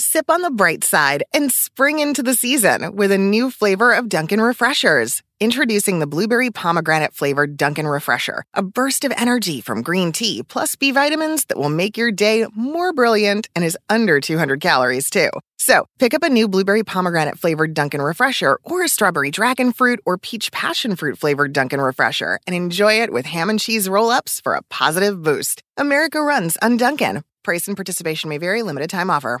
Sip on the bright side and spring into the season with a new flavor of Dunkin' Refreshers. Introducing the blueberry pomegranate flavored Dunkin' Refresher, a burst of energy from green tea plus B vitamins that will make your day more brilliant and is under 200 calories too. So pick up a new blueberry pomegranate flavored Dunkin' Refresher or a strawberry dragon fruit or peach passion fruit flavored Dunkin' Refresher and enjoy it with ham and cheese roll ups for a positive boost. America runs on Dunkin'. Price and participation may vary, limited time offer.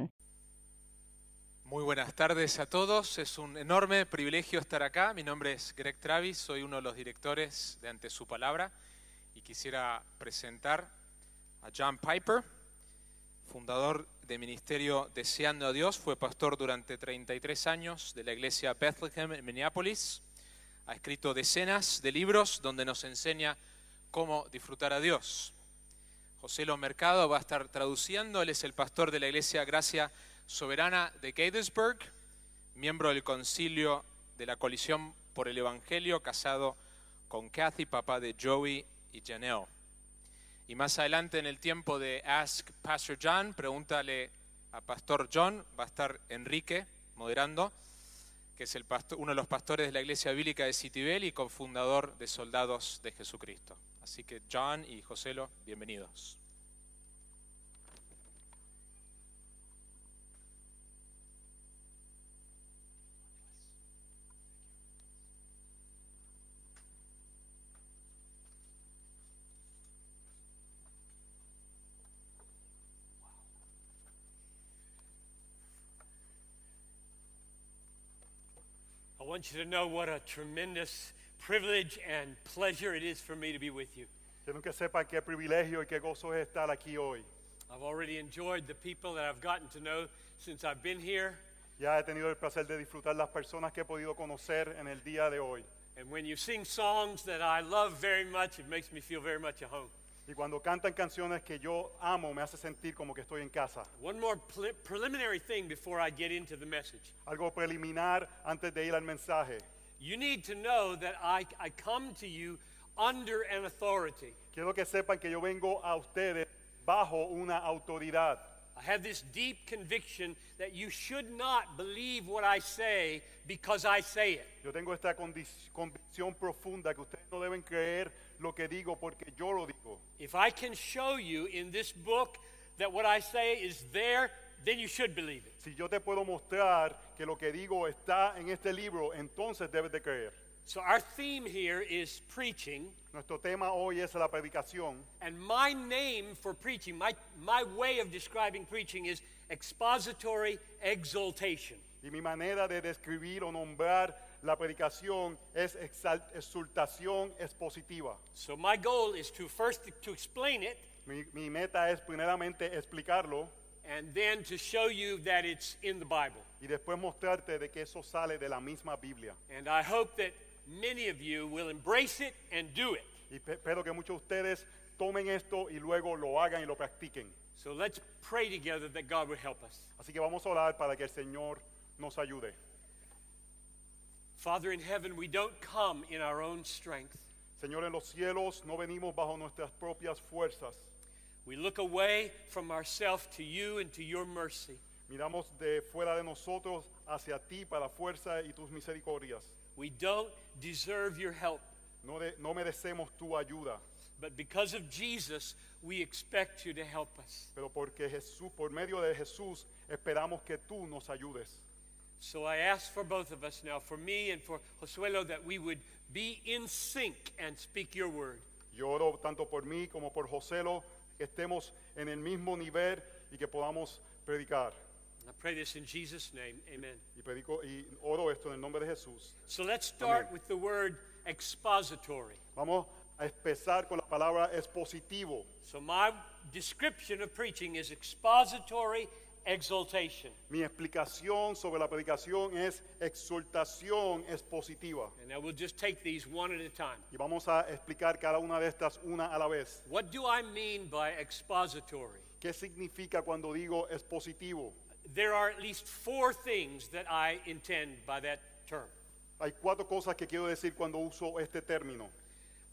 Muy buenas tardes a todos. Es un enorme privilegio estar acá. Mi nombre es Greg Travis, soy uno de los directores de Ante su Palabra y quisiera presentar a John Piper, fundador del ministerio Deseando a Dios. Fue pastor durante 33 años de la iglesia Bethlehem en Minneapolis. Ha escrito decenas de libros donde nos enseña cómo disfrutar a Dios. José Lo Mercado va a estar traduciendo. Él es el pastor de la iglesia Gracia soberana de Gettysburg, miembro del concilio de la coalición por el Evangelio, casado con Kathy, papá de Joey y Janelle. Y más adelante en el tiempo de Ask Pastor John, pregúntale a Pastor John, va a estar Enrique moderando, que es el uno de los pastores de la Iglesia Bíblica de Citibel y cofundador de Soldados de Jesucristo. Así que John y Joselo, bienvenidos. Want you to know what a tremendous privilege and pleasure it is for me to be with you. Quiero que sepan qué privilegio y qué gozo es estar aquí hoy. I've already enjoyed the people that I've gotten to know since I've been here. Ya he tenido el placer de disfrutar las personas que he podido conocer en el día de hoy. And when you sing songs that I love very much, it makes me feel very much at home. Y cuando cantan canciones que yo amo, me hace sentir como que estoy en casa. One more pre preliminary thing before I get into the message. Algo preliminar antes de ir al mensaje. You need to know that I, I come to you under an authority. Quiero que sepan que yo vengo a ustedes bajo una autoridad. I have this deep conviction that you should not believe what I say because I say it. Yo tengo esta convicción profunda que ustedes no deben creer lo que digo porque yo lo digo. If I can show you in this book that what I say is there, then you should believe it. Si yo te puedo mostrar que lo que digo está en este libro, entonces debes de creer. So our theme here is preaching. Nuestro tema hoy es la predicación. And my name for preaching, my, my way of describing preaching is expository exaltation. Y mi manera de describir o nombrar la predicación es exaltación expositiva. So my goal is to first to explain it. Mi, mi meta es primeramente explicarlo. And then to show you that it's in the Bible. Y después mostrarte de que eso sale de la misma Biblia. And I hope that many of you will embrace it and do it. Y espero que muchos de ustedes tomen esto y luego lo hagan y lo practiquen. So let's pray together that God will help us. Así que vamos a orar para que el Señor nos ayude. Father in heaven, we don't come in our own strength. Señor en los cielos, no venimos bajo nuestras propias fuerzas. We look away from ourselves to you and to your mercy. Miramos de fuera de nosotros hacia ti para fuerza y tus misericordias. We don't deserve your help. No, de, no merecemos tu ayuda. But because of Jesus, we expect you to help us. Pero porque Jesús, por medio de Jesús, esperamos que tú nos ayudes. So I ask for both of us now, for me and for Joselo, that we would be in sync and speak your word. Yo oro tanto por mí como por Joselo, que estemos en el mismo nivel y que podamos predicar. I pray this in Jesus' name. Amen. Y, predico, y oro esto en el nombre de Jesús. So let's start Amen. with the word expository. Vamos a empezar con la palabra expositivo. So my description of preaching is expository exaltation. Mi explicación sobre la predicación es exhortación expositiva. And now we'll just take these one at a time. Y vamos a explicar cada una de estas una a la vez. What do I mean by expository? ¿Qué significa cuando digo expositivo? There are at least four things that I intend by that term. Hay cuatro cosas que quiero decir cuando uso este término.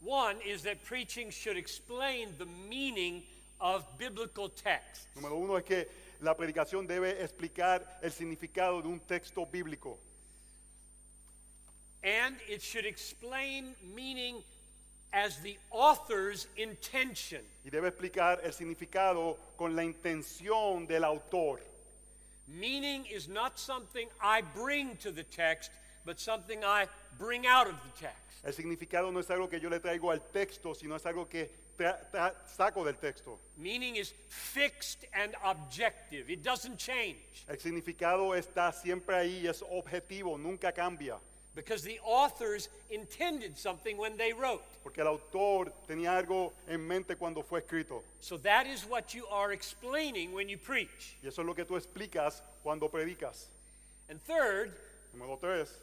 One is that preaching should explain the meaning of biblical texts. Número uno es que la predicación debe explicar el significado de un texto bíblico. And it should explain meaning as the author's intention. Y debe explicar el significado con la intención del autor. Meaning is not something I bring to the text, but something I bring out of the text. El significado no es algo que yo le traigo al texto, sino es algo que saco del texto. Meaning is fixed and objective, it doesn't change. El significado está siempre ahí, es objetivo, nunca cambia. Because the authors intended something when they wrote. Porque el autor tenía algo en mente cuando fue escrito. So that is what you are explaining when you preach. Y eso es lo que tú explicas cuando predicas. And third, Número tres,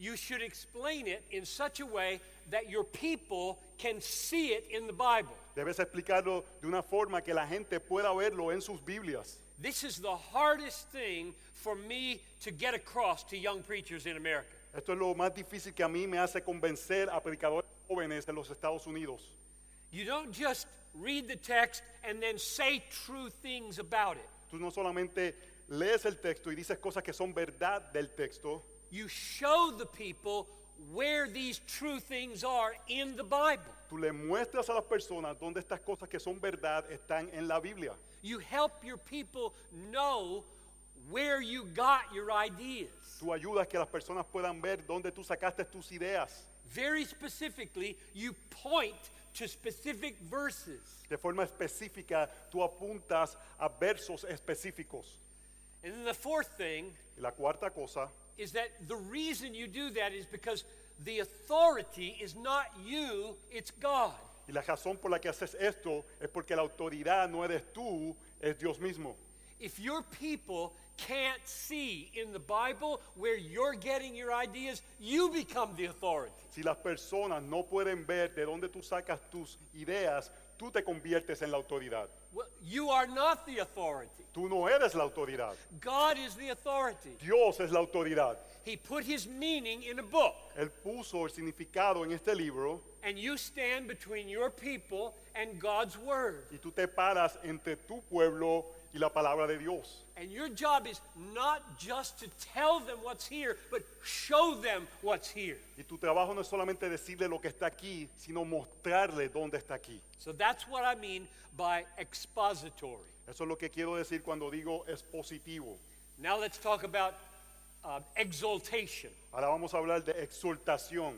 you should explain it in such a way that your people can see it in the Bible. debes explicarlo de una forma que la gente pueda verlo en sus Biblias. This is the hardest thing for me to get across to young preachers in America. Esto es lo más difícil que a mí me hace convencer a predicadores jóvenes de los Estados Unidos. You don't just read the text and then say true things about it. Tú no solamente lees el texto y dices cosas que son verdad del texto, You show the people where these true things are in the Bible. tú le muestras a las personas dónde estas cosas que son verdad están en la Biblia. You help your people know where you got your ideas. Tú ayudas que las personas puedan ver dónde tú sacaste tus ideas. Very specifically, you point to specific verses. De forma específica, tú apuntas a versos específicos. And then the fourth thing Y la cuarta cosa is that the reason you do that is because the authority is not you, it's God. Y la razón por la que haces esto es porque la autoridad no eres tú, es Dios mismo. If your people can't see in the Bible where you're getting your ideas, you become the authority. Si las personas no pueden ver de dónde tú sacas tus ideas, tú te conviertes en la autoridad. Well, you are not the authority. Tú no eres la autoridad. God is the authority. Dios es la autoridad. He put his meaning in a book, Él puso el significado en este libro and you stand between your people and God's word. y tú te paras entre tu pueblo y la palabra de Dios. And your job is not just to tell them what's here, but show them what's here. Y tu trabajo no es solamente decirle lo que está aquí, sino mostrarle dónde está aquí. So that's what I mean by expository. Eso es lo que quiero decir cuando digo expositivo. Now let's talk about uh, exaltation. Ahora vamos a hablar de exhortación.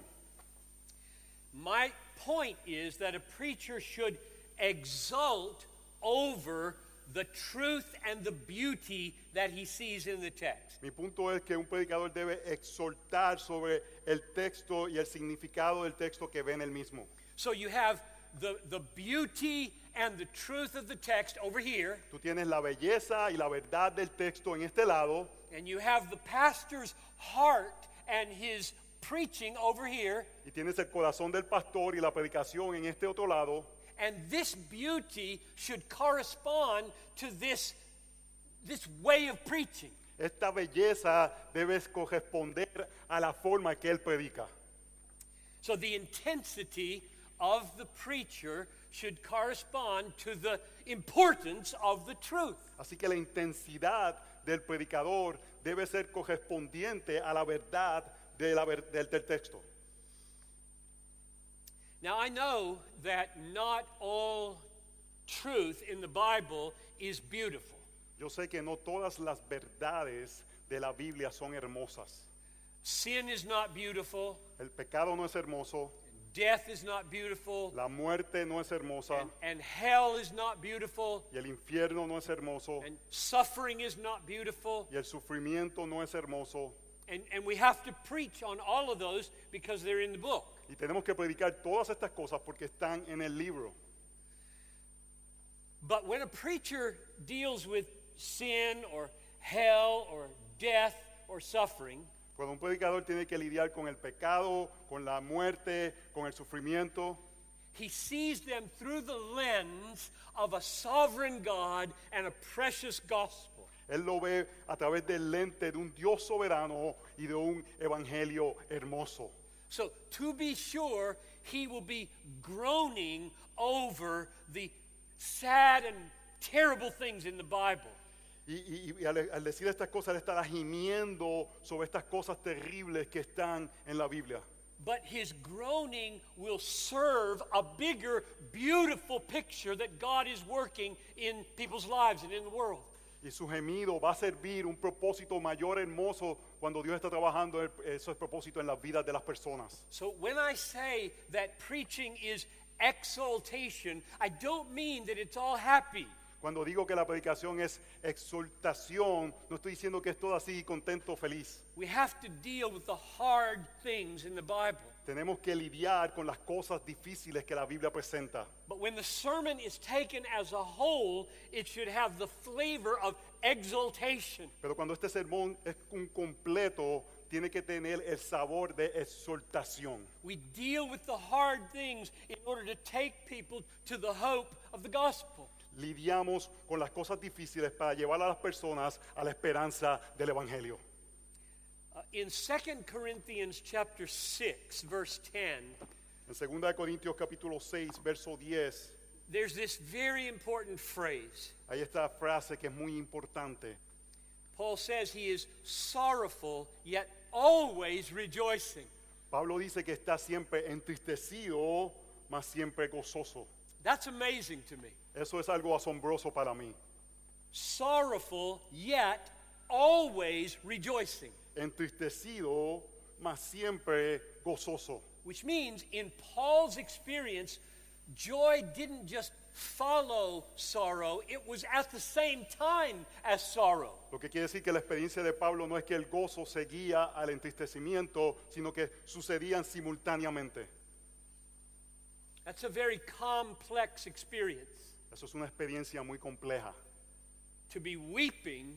My point is that a preacher should exult over the truth and the beauty that he sees in the text. Mi punto es que un predicador debe exhortar sobre el texto y el significado del texto que ve en el mismo. So you have the, the beauty and the truth of the text over here, Tú tienes la belleza y la verdad del texto en este lado and you have the pastor's heart and his preaching over here, y tienes el corazón del pastor y la predicación en este otro lado. And this beauty should correspond to this, this way of preaching. Esta belleza debe corresponder a la forma que él predica. So the intensity of the preacher should correspond to the importance of the truth. Así que la intensidad del predicador debe ser correspondiente a la verdad de la del, del texto. Now I know that not all truth in the Bible is beautiful. Yo sé que no todas las verdades de la Biblia son hermosas. Sin is not beautiful, El pecado no es hermoso, death is not beautiful, la muerte no es hermosa and, and hell is not beautiful, y el infierno no es hermoso and suffering is not beautiful. y el sufrimiento no es hermoso. And, and we have to preach on all of those because they're in the book. Y tenemos que predicar todas estas cosas porque están en el libro. But when a preacher deals with sin or hell or death or suffering, Cuando un predicador tiene que lidiar con el pecado, con la muerte, con el sufrimiento, he sees them through the lens of a sovereign God and a precious gospel. él lo ve a través del lente de un Dios soberano y de un evangelio hermoso. So, to be sure, he will be groaning over the sad and terrible things in the Bible. Y, y- y al, al decir estas cosas, él estará gimiendo sobre estas cosas terribles que están en la Biblia. But his groaning will serve a bigger, beautiful picture that God is working in people's lives and in the world. Y su gemido va a servir un propósito mayor, hermoso, cuando Dios está trabajando esos propósitos en las vidas de las personas. So when I say that preaching is exaltation, I don't mean that it's all happy. Cuando digo que la predicación es exaltación, no estoy diciendo que es todo así contento, feliz. We have to deal with the hard things in the Bible. Tenemos que lidiar con las cosas difíciles que la Biblia presenta. But when the sermon is taken as a whole, it should have the flavor of exaltation. Pero cuando este sermón es un completo, tiene que tener el sabor de exaltación. We deal with the hard things in order to take people to the hope of the gospel. Lidiamos con las cosas difíciles para llevar a las personas a la esperanza del Evangelio. Uh, in 2 Corinthians chapter 6 verse 10, En 2 de Corintios capítulo 6, verso 10, there's this very important phrase. hay esta frase que es muy importante. Paul says he is sorrowful yet always rejoicing. Pablo dice que está siempre entristecido, mas siempre gozoso. That's amazing to me. Eso es algo asombroso para mí. Sorrowful yet always rejoicing. Entristecido, mas siempre gozoso. Which means, in Paul's experience, joy didn't just follow sorrow, it was at the same time as sorrow. Lo que quiere decir que la experiencia de Pablo no es que el gozo seguía al entristecimiento, sino que sucedían simultáneamente. That's a very complex experience Eso es una experiencia muy compleja. to be weeping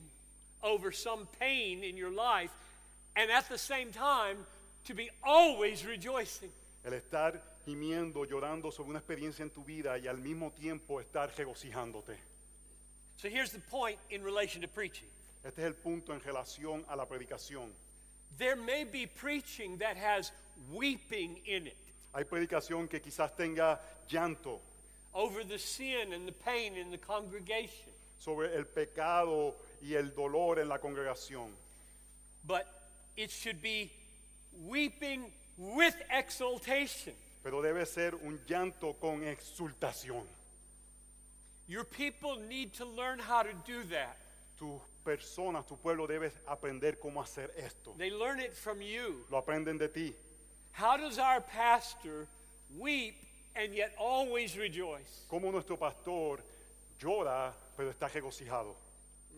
over some pain in your life and at the same time to be always rejoicing. El estar gimiendo, llorando sobre una experiencia en tu vida y al mismo tiempo estar regocijándote. So here's the point in relation to preaching. Este es el punto en relación a la predicación. There may be preaching that has weeping in it Hay predicación que quizás tenga llanto over the sin and the pain in the congregation. sobre el pecado y el dolor en la congregación. But it should be weeping with exultation. Pero debe ser un llanto con exultación. Your people need to learn how to do that. Tus personas, tu pueblo debe aprender cómo hacer esto. They learn it from you. Lo aprenden de ti. How does our pastor weep and yet always rejoice? Cómo nuestro pastor llora, pero está regocijado.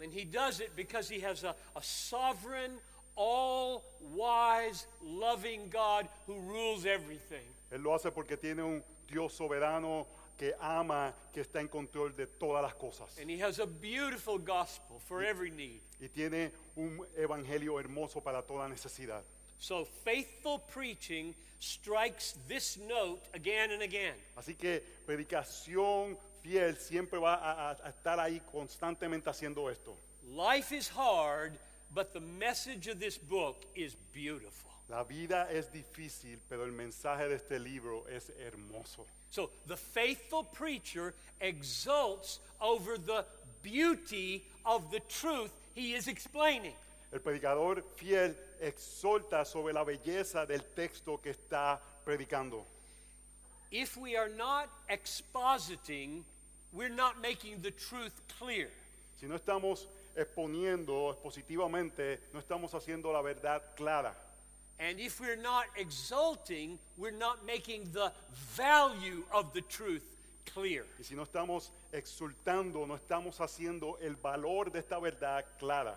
And he does it because he has a, a sovereign, all wise, loving God who rules everything. Él lo hace porque tiene un Dios soberano que ama, que está en control de todas las cosas. And he has a beautiful gospel for every need. Y tiene un evangelio hermoso para toda necesidad. So faithful preaching strikes this note again and again. Así que predicación fiel siempre va a, a- a estar ahí constantemente haciendo esto. Life is hard, but the message of this book is beautiful. La vida es difícil, pero el mensaje de este libro es hermoso. So the faithful preacher exults over the beauty of the truth he is explaining. El predicador fiel exhorta sobre la belleza del texto que está predicando. If we are not expositing, we're not making the truth clear. Si no estamos exponiendo expositivamente, no estamos haciendo la verdad clara. And if we're not exulting, we're not making the value of the truth clear. Y si no estamos exultando, no estamos haciendo el valor de esta verdad clara.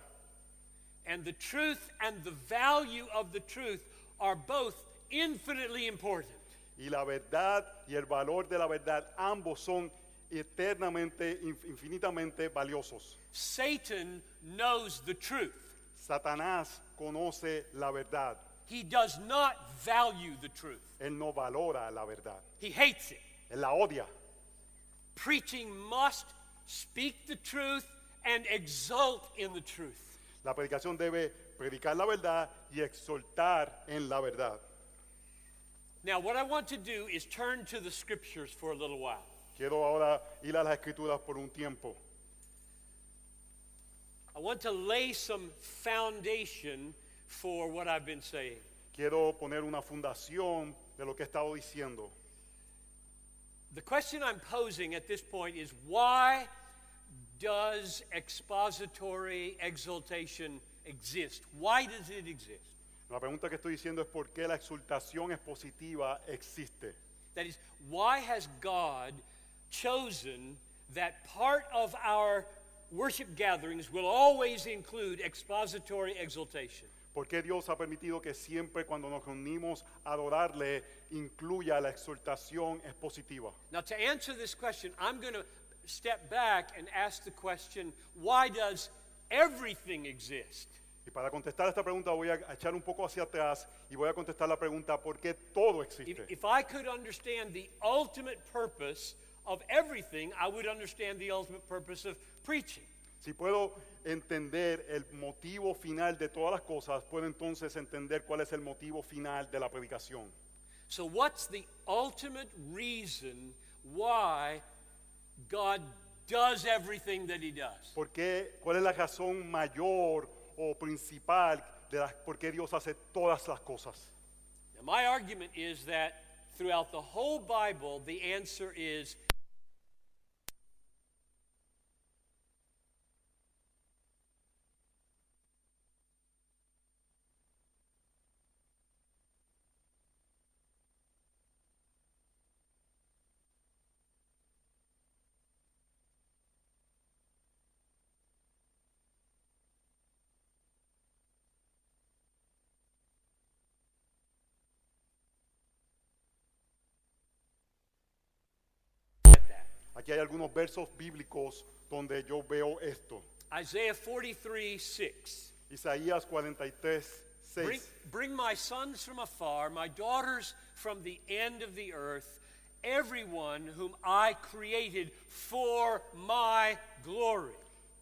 And the truth and the value of the truth are both infinitely important. Y la verdad y el valor de la verdad ambos son eternamente, infinitamente valiosos. Satan knows the truth. Satanás conoce la verdad. He does not value the truth. Él no valora la verdad. He hates it. Él la odia. Preaching must speak the truth and exult in the truth. La predicación debe predicar la verdad y en la verdad. Now, what I want to do is turn to the scriptures for a little while. Quiero ahora ir a las escrituras por un tiempo. I want to lay some foundation for what I've been saying. Quiero poner una fundación de lo que he estado diciendo. The question I'm posing at this point is why does expository exaltation exist? Why does it exist? La pregunta que estoy diciendo es por qué la exhortación expositiva existe. That is, why has God chosen that part of our worship gatherings will always include expository exaltation? ¿Por qué Dios ha permitido que siempre cuando nos reunimos a adorarle incluya la exhortación expositiva? Now, to answer this question, I'm going to step back and ask the question why does everything exist? Y para contestar esta pregunta voy a echar un poco hacia atrás y voy a contestar la pregunta ¿por qué todo If, existe? if I could understand the ultimate purpose of everything, I would understand the ultimate purpose of preaching. Si puedo entender el motivo final de todas las cosas, puedo entonces entender cuál es el motivo final de la predicación. So, what's the ultimate reason why God does everything that He does? ¿Por qué, ¿Cuál es la razón mayor o principal de las, por qué Dios hace todas las cosas? Now, my argument is that throughout the whole Bible, the answer is Aquí hay algunos versos bíblicos donde yo veo esto. Isaiah 43 6. Isaías 43, 6. Bring, bring my sons from afar, my daughters from the end of the earth, everyone whom I created for my glory.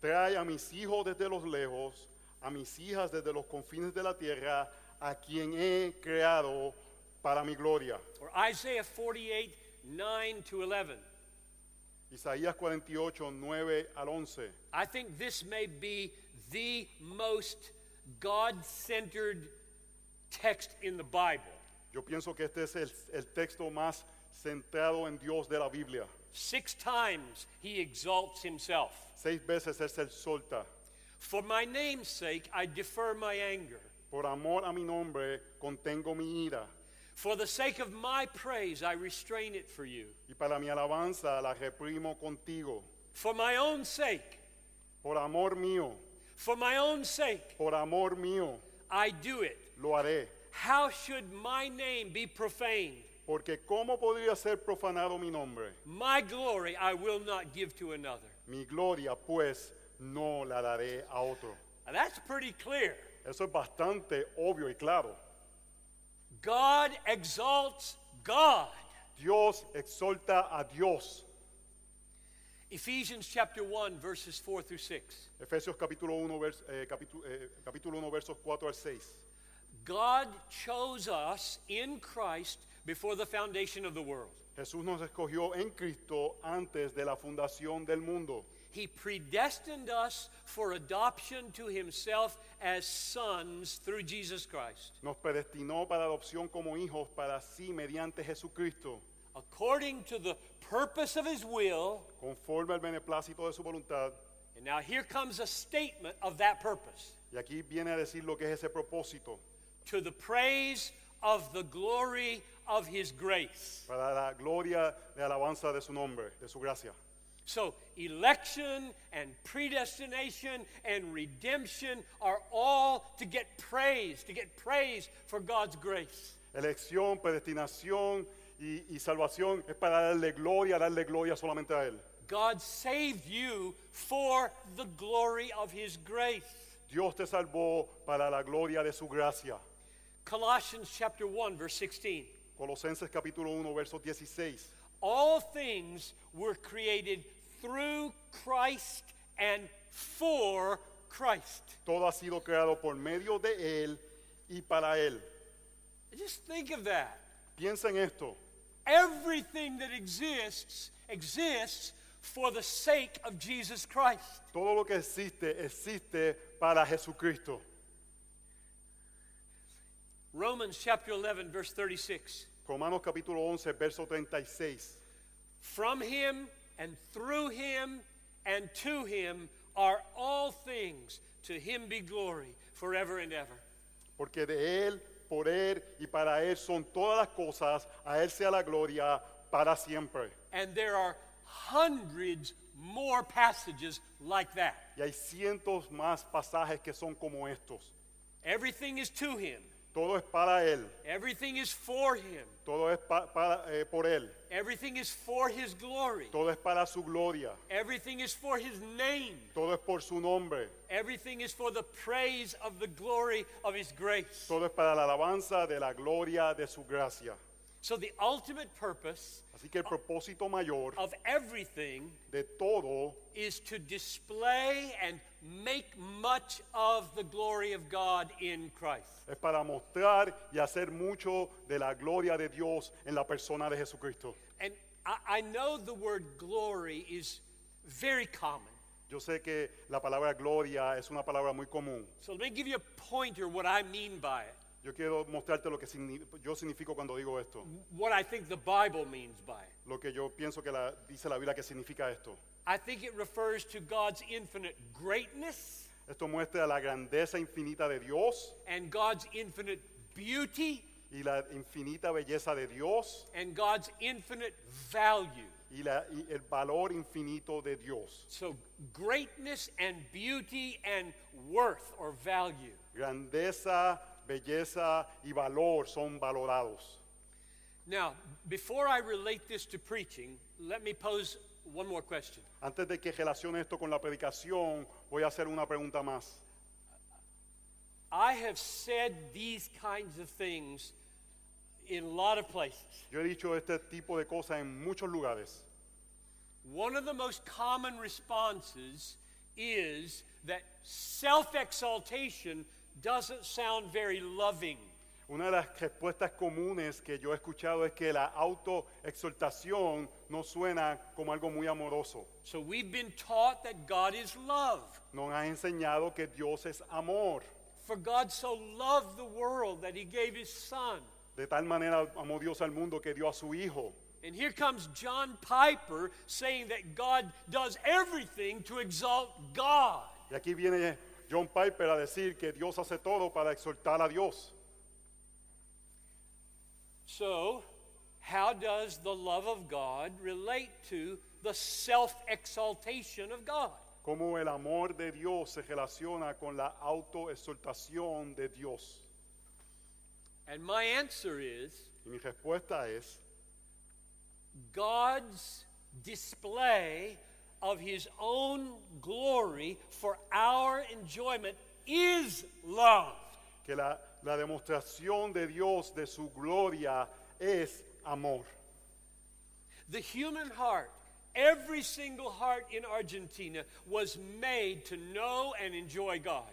Trae a mis hijos desde los lejos, a mis hijas desde los confines de la tierra, a quien he creado para mi gloria. Or Isaiah 48 9 to 11. Isaías 48, 9 al 11. I think this may be the most God centered text in the Bible. Yo pienso que este es el, el texto más centrado en Dios de la Biblia. Six times he exalts himself. Seis veces Él se exalta. For my name's sake, I defer my anger. Por amor a mi nombre, contengo mi ira. For the sake of my praise, I restrain it for you. Y para mi alabanza la reprimo contigo. For my own sake, Por amor mío, for my own sake, por amor mío, I do it. lo haré. How should my name be profaned? Porque ¿cómo podría ser profanado mi nombre? My glory I will not give to another. Mi gloria, pues, no la daré a otro. Now that's pretty clear. Eso es bastante obvio y claro. God exalts God. Dios exalta a Dios. Ephesians chapter 1, verses 4 through 6. Efesios capítulo 1, vers- eh, capítulo, eh, capítulo 1, versos 4 al 6. God chose us in Christ before the foundation of the world. Jesús nos escogió en Cristo antes de la fundación del mundo. He predestined us for adoption to himself as sons through Jesus Christ, Nos predestinó para adopción como hijos para sí mediante Jesucristo, according to the purpose of his will. conforme al beneplácito de su voluntad. And now here comes a statement of that purpose Y aquí viene a decir lo que es ese propósito, to the praise of the glory of his grace. para la gloria de alabanza de su nombre, de su gracia. So, election and predestination and redemption are all to get praise, to get praise for God's grace. Elección, predestinación y, y salvación es para darle gloria, darle gloria solamente a Él. God saved you for the glory of His grace. Dios te salvó para la gloria de su gracia. Colossians chapter 1, verse 16. Colosenses capítulo 1, verso 16. All things were created through Christ and for Christ. Todo ha sido creado por medio de Él y para Él. Just think of that. Piensa en esto. Everything that exists exists for the sake of Jesus Christ. Todo lo que existe, existe para Jesucristo. Romans chapter 11, verse 36. Romanos capítulo 11, verso 36. From him and through him and to him are all things. To him be glory forever and ever. Porque de Él, por Él y para Él son todas las cosas. A Él sea la gloria para siempre. And there are hundreds more passages like that. Y hay cientos más pasajes que son como estos. Everything is to him, Todo es para Él. everything is for him, Todo es pa- para, eh, por Él. everything is for his glory, Todo es para su gloria. everything is for his name, Todo es por su nombre. everything is for the praise of the glory of his grace. Todo es para la alabanza de la gloria de su gracia. So, the ultimate purpose Así que el propósito mayor of everything de todo is to display and make much of the glory of God in Christ. es para mostrar y hacer mucho de la gloria de Dios en la persona de Jesucristo. And I, I know the word glory is very common. Yo sé que la palabra gloria es una palabra muy común. So let me give you a pointer what I mean by it, Yo quiero mostrarte lo que signi- yo significo cuando digo esto. what I think the Bible means by it. Lo que yo pienso que la, dice la Biblia que significa esto. I think it refers to God's infinite greatness Esto muestra la grandeza infinita de Dios and God's infinite beauty y la infinita belleza de Dios and God's infinite value. y, la- y el valor infinito de Dios. So, greatness and beauty and worth or value. Grandeza, belleza y valor son valorados. Now, before I relate this to preaching, let me pose one more question. Antes de que relacione esto con la predicación, voy a hacer una pregunta más. I have said these kinds of things in a lot of places. Yo he dicho este tipo de cosas en muchos lugares. One of the most common responses is that self exaltation doesn't sound very loving. Una de las respuestas comunes que yo he escuchado es que la autoexaltación no suena como algo muy amoroso. So we've been taught that God is love. Nos han enseñado que Dios es amor. For God so loved the world that he gave his son. De tal manera amó Dios al mundo que dio a su Hijo. And here comes John Piper saying that God does everything to exalt God. Y aquí viene John Piper a decir que Dios hace todo para exaltar a Dios. So, how does the love of God relate to the self exaltation of God? Cómo el amor de Dios se relaciona con la autoexaltación de Dios. And my answer is Y mi respuesta es, God's display of his own glory for our enjoyment is love. que la, la demostración de Dios de su gloria es amor. The human heart, every single heart in Argentina, was made to know and enjoy God.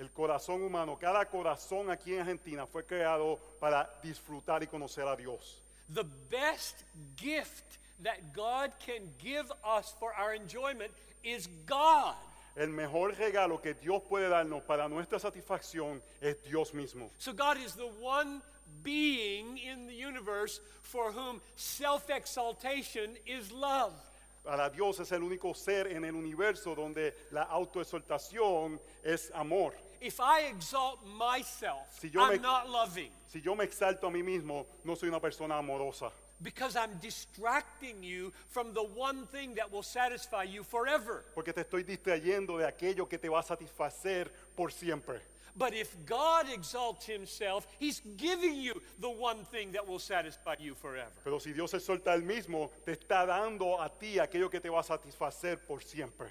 El corazón humano, cada corazón aquí en Argentina fue creado para disfrutar y conocer a Dios. The best gift that God can give us for our enjoyment is God. El mejor regalo que Dios puede darnos para nuestra satisfacción es Dios mismo. So, God is the one being in the universe for whom self exaltation is love. Para Dios es el único ser en el universo donde la autoexaltación es amor. If I exalt myself, Si yo I'm me- not loving. Si yo me exalto a mí mismo, no soy una persona amorosa. Because I'm distracting you from the one thing that will satisfy you forever. Porque te estoy distrayendo de aquello que te va a satisfacer por siempre. But if God exalts himself, he's giving you the one thing that will satisfy you forever. Pero si Dios se suelta el mismo, te está dando a ti aquello que te va a satisfacer por siempre.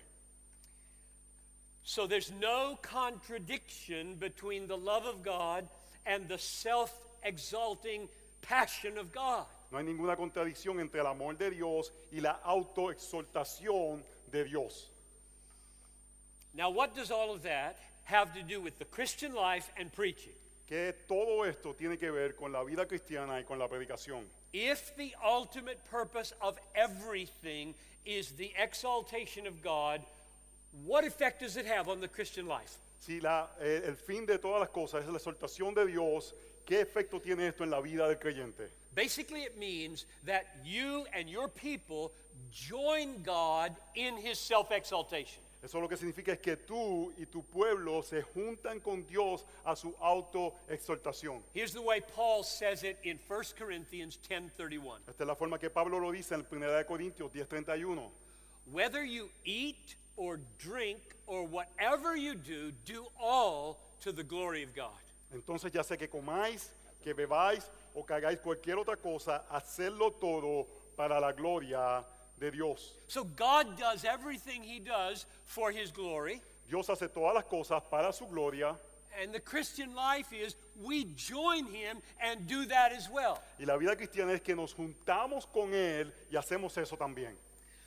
So there's no contradiction between the love of God and the self exalting passion of God. No hay ninguna contradicción entre el amor de Dios y la autoexaltación de Dios. Now, what does all of that have to do with the Christian life and preaching? Que todo esto tiene que ver con la vida cristiana y con la predicación. If the ultimate purpose of everything is the exaltation of God, what effect does it have on the Christian life? Si la- eh, el fin de todas las cosas es la exaltación de Dios, ¿qué efecto tiene esto en la vida del creyente? Basically, it means that you and your people join God in his self exaltation. Eso lo que significa es que tú y tu pueblo se juntan con Dios a su autoexaltación. Here's the way Paul says it in 1 Corinthians 10:31. Esta es la forma que Pablo lo dice en 1 de Corintios 10:31. Whether you eat or drink or whatever you do, do all to the glory of God. Entonces ya sé que comáis, que bebáis o que hagáis cualquier otra cosa, hacerlo todo para la gloria de Dios. So God does everything he does for his glory, Dios hace todas las cosas para su gloria and the Christian life is we join him and do that as well. y la vida cristiana es que nos juntamos con Él y hacemos eso también.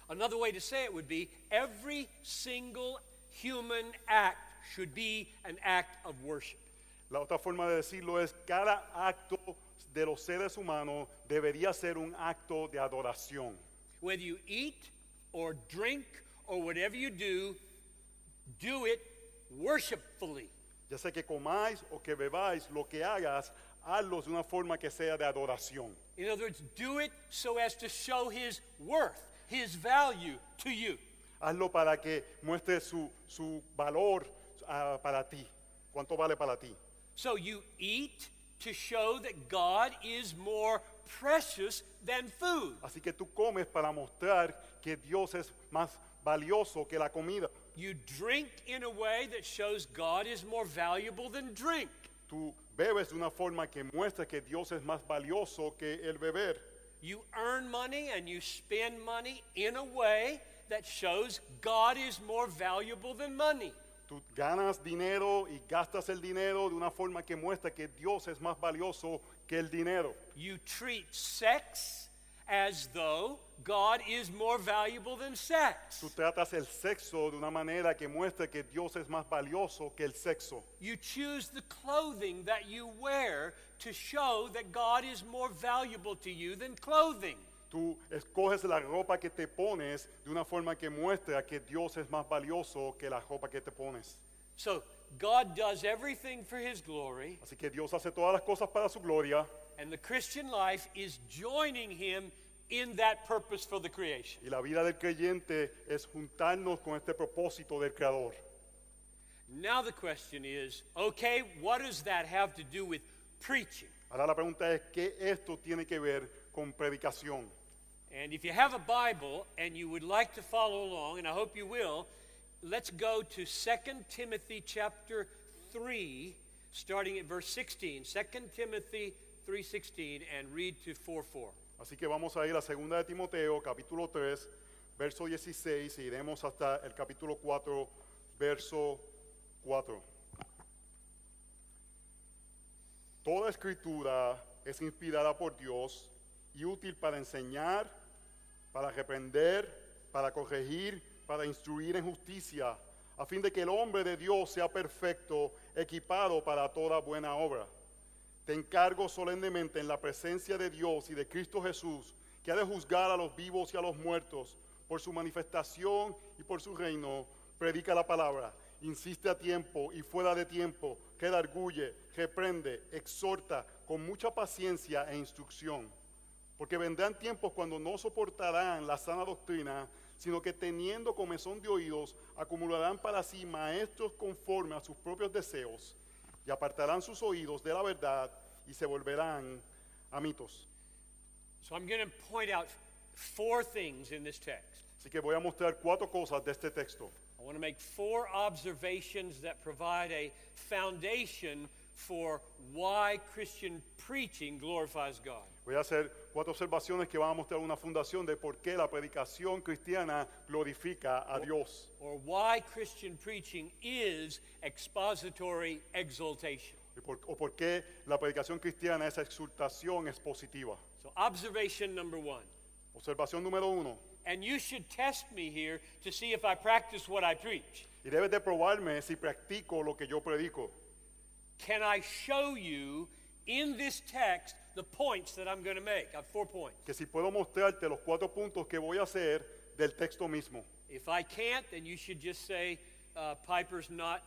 Another way to say it would be every single human act should be an act of worship. La otra forma de decirlo es cada acto de los seres humanos debería ser un acto de adoración. Whether you eat or drink or whatever you do, do it worshipfully. Ya sea que comáis o que bebáis, lo que hagas, hazlo de una forma que sea de adoración. In other words, do it so as to show his worth, his value to you. Hazlo para que muestre su, su valor ah, para ti. ¿Cuánto vale para ti? So you eat to show that God is more precious than food. Así que tú comes para mostrar que Dios es más valioso que la comida. You drink in a way that shows God is more valuable than drink. Tú bebes de una forma que muestra que Dios es más valioso que el beber. You earn money and you spend money in a way that shows God is more valuable than money. Tú ganas dinero y gastas el dinero de una forma que muestra que Dios es más valioso que el dinero. You treat sex as though God is more valuable than sex. Tú tratas el sexo de una manera que muestra que Dios es más valioso que el sexo. You choose the clothing that you wear to show that God is more valuable to you than clothing. Tú escoges la ropa que te pones de una forma que muestra que Dios es más valioso que la ropa que te pones. So God does everything for his glory, Así que Dios hace todas las cosas para su gloria and the Christian life is joining him in that purpose for the creation. y la vida del creyente es juntarnos con este propósito del Creador. Now the question is okay, what does that have to do with preaching? Ahora la pregunta es, ¿qué esto tiene que ver con predicación? And if you have a Bible and you would like to follow along, and I hope you will, let's go to 2 Timothy chapter 3, starting at verse 16. 2 Timothy 3:16 and read to 4:4. Así que vamos a ir a 2 de Timoteo, capítulo 3, verso 16, y iremos hasta el capítulo 4, verso 4. Toda escritura es inspirada por Dios y útil para enseñar, para reprender, para corregir, para instruir en justicia, a fin de que el hombre de Dios sea perfecto, equipado para toda buena obra. Te encargo solemnemente en la presencia de Dios y de Cristo Jesús, que ha de juzgar a los vivos y a los muertos por su manifestación y por su reino. Predica la palabra, insiste a tiempo y fuera de tiempo, redarguye, reprende, exhorta con mucha paciencia e instrucción. Porque vendrán tiempos cuando no soportarán la sana doctrina, sino que teniendo comezón de oídos, acumularán para sí maestros conforme a sus propios deseos y apartarán sus oídos de la verdad y se volverán a mitos. So I'm going to point out four things in this text. Así que voy a mostrar cuatro cosas de este texto. I want to make four observations that provide a foundation for why Christian preaching glorifies God. Voy a hacer cuatro observaciones que van a mostrar una fundación de por qué la predicación cristiana glorifica a Dios. or why Christian preaching is expository exaltation. y por- o por qué la predicación cristiana, esa exultación es positiva. So, observation number one. Observación número uno. And you should test me here to see if I practice what I preach. Y debes de probarme si practico lo que yo predico. Can I show you in this text the points that I'm going to make? I have four points. Que si puedo mostrarte los cuatro puntos que voy a hacer del texto mismo. If I can't, then you should just say uh, Piper's not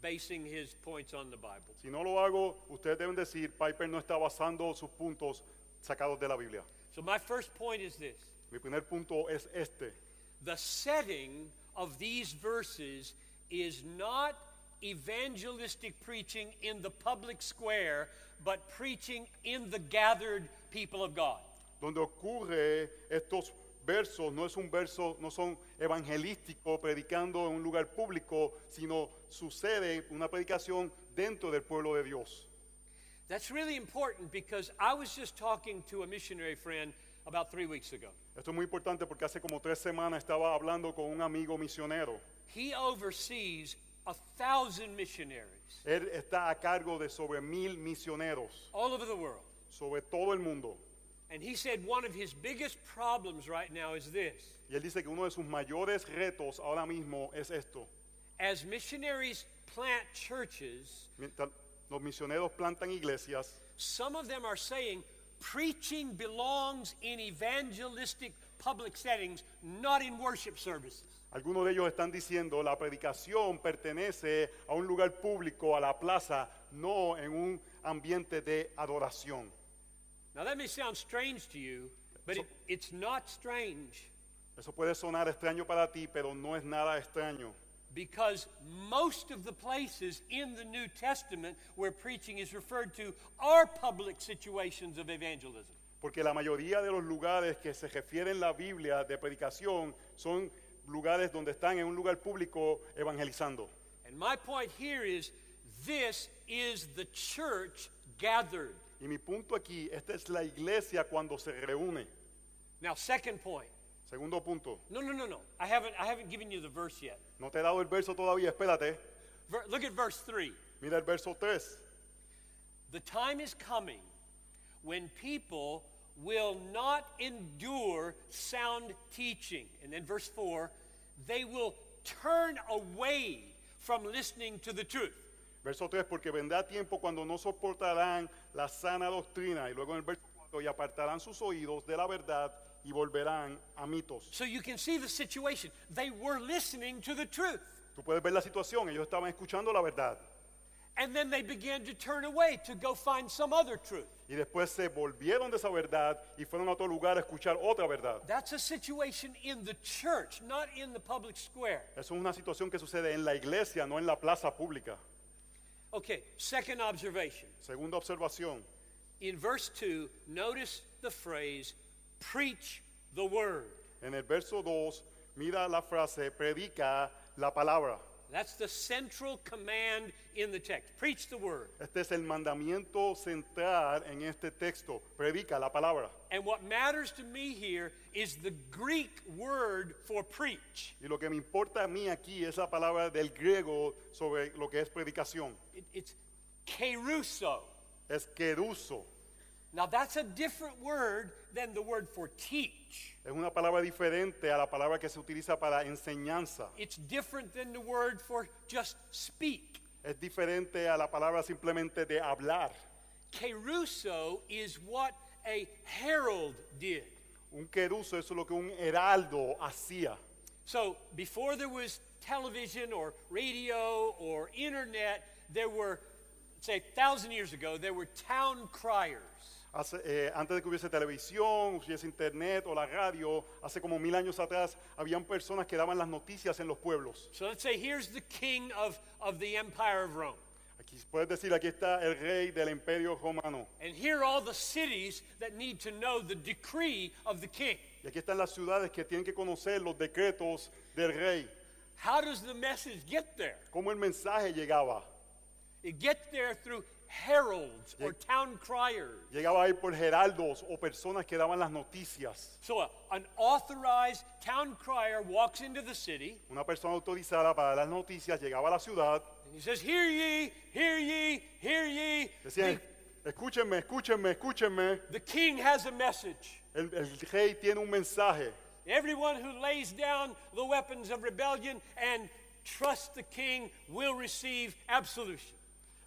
basing his points on the Bible. Si no lo hago, ustedes deben decir, Piper no está basando sus puntos sacados de la Biblia. So, my first point is this Mi primer punto es este. the setting of these verses is not evangelistic preaching in the public square, but preaching in the gathered people of God. Donde ocurre estos versos, no es un verso, no son evangelísticos predicando en un lugar público, sino sucede una predicación dentro del pueblo de Dios. That's really important because I was just talking to a missionary friend about three weeks ago. Esto es muy importante porque hace como tres semanas estaba hablando con un amigo misionero. He oversees a thousand missionaries Él está a cargo de sobre mil misioneros, all over the world. sobre todo el mundo. And he said one of his biggest problems right now is this. Y él dice que uno de sus mayores retos ahora mismo es esto. As missionaries plant churches, Mientras los misioneros plantan iglesias, some of them are saying preaching belongs in evangelistic public settings, not in worship services. Algunos de ellos están diciendo la predicación pertenece a un lugar público, a la plaza, no en un ambiente de adoración. Now, that may sound strange to you, but it, it's not strange Eso puede sonar extraño para ti, pero no es nada extraño. because most of the places in the New Testament where preaching is referred to are public situations of evangelism. Porque la mayoría de los lugares que se refieren en la Biblia de predicación son lugares donde están en un lugar público evangelizando. And my point here is this is the church gathered. Y mi punto aquí, esta es la iglesia cuando se reúne. Now, second point. Segundo punto, No, no, no, no. I haven't, I haven't given you the verse yet. no te he dado el verso todavía, espérate. Ver, look at verse 3. Mira el verso 3. The time is coming when people will not endure sound teaching. And then verse 4 they will turn away from listening to the truth. Verso 3, porque vendrá tiempo cuando no soportarán la sana doctrina. Y luego en el verso 4, y apartarán sus oídos de la verdad y volverán a mitos. So you can see the situation. They were listening to the truth. Tú puedes ver la situación, ellos estaban escuchando la verdad. And then they began to turn away to go find some other truth. Y después se volvieron de esa verdad y fueron a otro lugar a escuchar otra verdad. That's a situation in the church, not in the public square. Eso es una situación que sucede en la iglesia, no en la plaza pública. Okay, second observation. Segunda observación. In verse 2, notice the phrase, preach the word. En el verso 2, mira la frase, predica la palabra. That's the central command in the text. Preach the word. Este es el mandamiento central en este texto. Predica la palabra. And what matters to me here is the Greek word for preach. Y lo que me importa a mí aquí es la palabra del griego sobre lo que es predicación. It- it's kerusso. Es queruso. Now, that's a different word than the word for teach. Es una palabra diferente a la palabra que se utiliza para enseñanza. It's different than the word for just speak. Es diferente a la palabra simplemente de hablar. Kerusso is what a herald did. Un queruso es lo que un heraldo hacía. So before there was television or radio or internet, there were, say, a thousand years ago, there were town criers. Hace, eh, antes de que hubiese televisión, hubiese internet o la radio, hace como mil años atrás, habían personas que daban las noticias en los pueblos. So let's say here's the king of, of the empire of Rome. Aquí Puedes decir, aquí está el rey del imperio romano. And here are all the cities that need to know the decree of the king. Y aquí están las ciudades que tienen que conocer los decretos del rey. How does the message get there? Cómo el mensaje llegaba. It gets there through heralds or town criers. Llegaba ahí por heraldos o personas que daban las noticias. So a- an authorized town crier walks into the city Una persona autorizada para las noticias llegaba a la ciudad. and he says, Hear ye, hear ye, hear ye. Decían, escúchenme, escúchenme, escúchenme. The king has a message. El, el rey tiene un mensaje. Everyone who lays down the weapons of rebellion and trusts the king will receive absolution.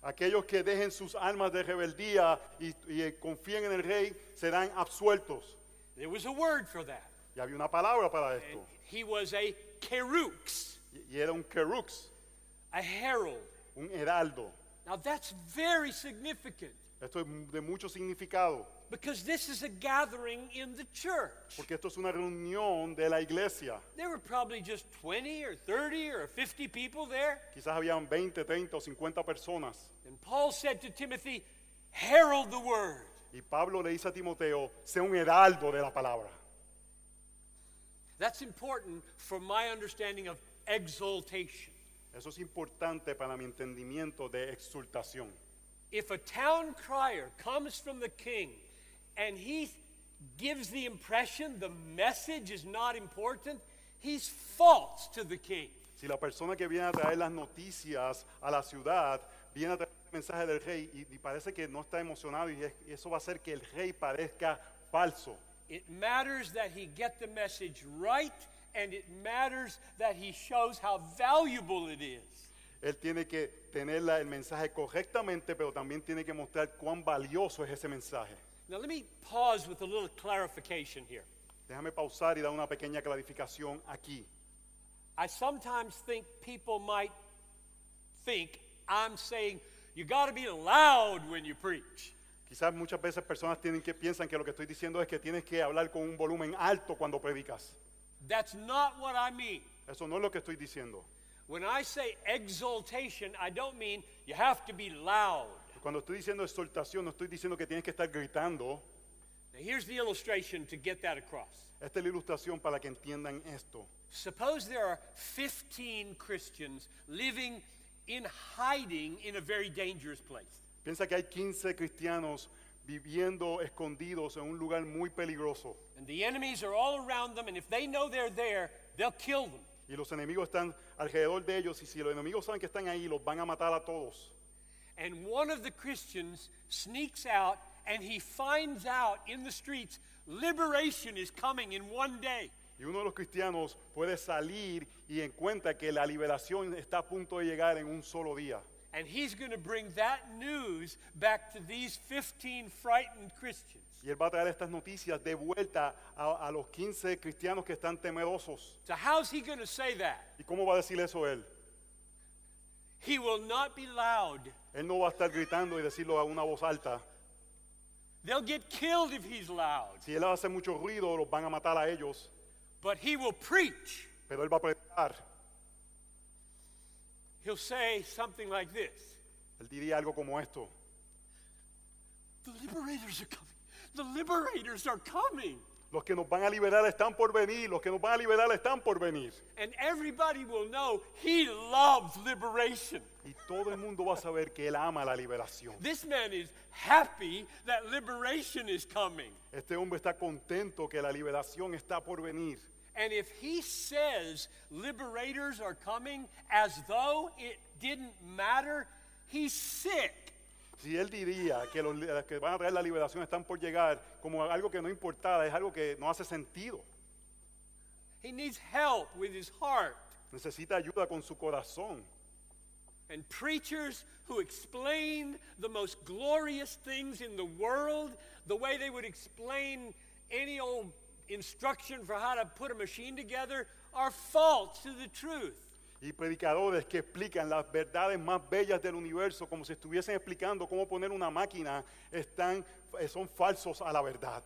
Aquellos que dejen sus armas de rebeldía y, y confíen en el rey serán absueltos. There was a word for that. Y había una palabra para And esto. he was a kerux, Y, y era un kerux, a herald. un heraldo. Now that's very significant Esto es de mucho significado, because this is a gathering in the church. porque esto es una reunión de la iglesia. There were probably just 20 or 30 or 50 people there. Quizás habían 20, 30 o 50 personas. And Paul said to Timothy, Herald the word. Y Pablo le dice a Timoteo, sea un heraldo de la palabra. That's important for my understanding of exultation. Eso es importante para mi entendimiento de exultación. If a town crier comes from the king and he gives the impression the message is not important, he's false to the king. Si la persona que viene a traer las noticias a la ciudad viene a traer el mensaje del rey y, y parece que no está emocionado y, es- y eso va a hacer que el rey parezca falso. It matters that he get the message right and it matters that he shows how valuable it is. Él tiene que tener la- el mensaje correctamente, pero también tiene que mostrar cuán valioso es ese mensaje. Now let me pause with a little clarification here. Déjame pausar y dar una pequeña clarificación aquí. I sometimes think people might think I'm saying you got to be loud when you preach. Quizás muchas veces personas tienen que piensan que lo que estoy diciendo es que tienes que hablar con un volumen alto cuando predicas. That's not what I mean. Eso no es lo que estoy diciendo. When I say exultation, I don't mean you have to be loud. Cuando estoy diciendo exhortación, no estoy diciendo que tienes que estar gritando. Now, here's the illustration to get that across. Esta es la ilustración para que entiendan esto. Suppose there are 15 Christians living in hiding in a very dangerous place. Piensa que hay 15 cristianos viviendo escondidos en un lugar muy peligroso. And the enemies are all around them, and if they know they're there, they'll kill them. Y los enemigos están alrededor de ellos. Y si los enemigos saben que están ahí, los van a matar a todos. And one of the Christians sneaks out and he finds out in the streets liberation is coming in one day. Y uno de los cristianos puede salir y encuentra que la liberación está a punto de llegar en un solo día. And he's going to bring that news back to these 15 frightened Christians. Y él va a traer estas noticias de vuelta a, a los 15 cristianos que están temerosos. So, how's he going to say that? ¿Y cómo va a decir eso él? He will not be loud. Él no va a estar gritando y decirlo a una voz alta. They'll get killed if he's loud. Si él hace mucho ruido, los van a matar a ellos. But he will preach. Pero él va a predicar. He'll say something like this Él diría algo como esto. The liberators are coming. The liberators are coming. Los que nos van a liberar están por venir. Los que nos van a liberar están por venir. And everybody will know he loves liberation. Y todo el mundo va a saber que él ama la liberación. This man is happy that liberation is coming. Este hombre está contento que la liberación está por venir. And if he says liberators are coming as though it didn't matter, he's sick. Si él diría que los que van a traer la liberación están por llegar como algo que no importara, es algo que no hace sentido. He needs help with his heart. Necesita ayuda con su corazón. And preachers who explain the most glorious things in the world, the way they would explain any old instruction for how to put a machine together, are false to the truth. Y predicadores que explican las verdades más bellas del universo como si estuviesen explicando cómo poner una máquina, están, eh, son falsos a la verdad.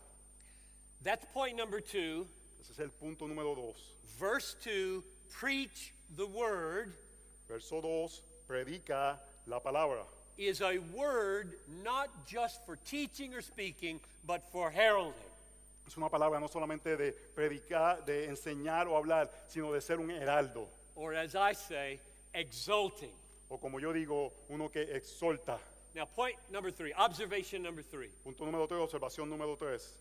That's point number two. Ese es el punto número dos. Verse 2 preach the word. Verso 2, predica la palabra. is a word not just for teaching or speaking, but for heralding. Es una palabra no solamente de predicar, de enseñar o hablar, sino de ser un heraldo. Or as I say, exulting. O como yo digo, uno que exhorta. Now, point number three, observation number three. Punto número tres, observación número tres.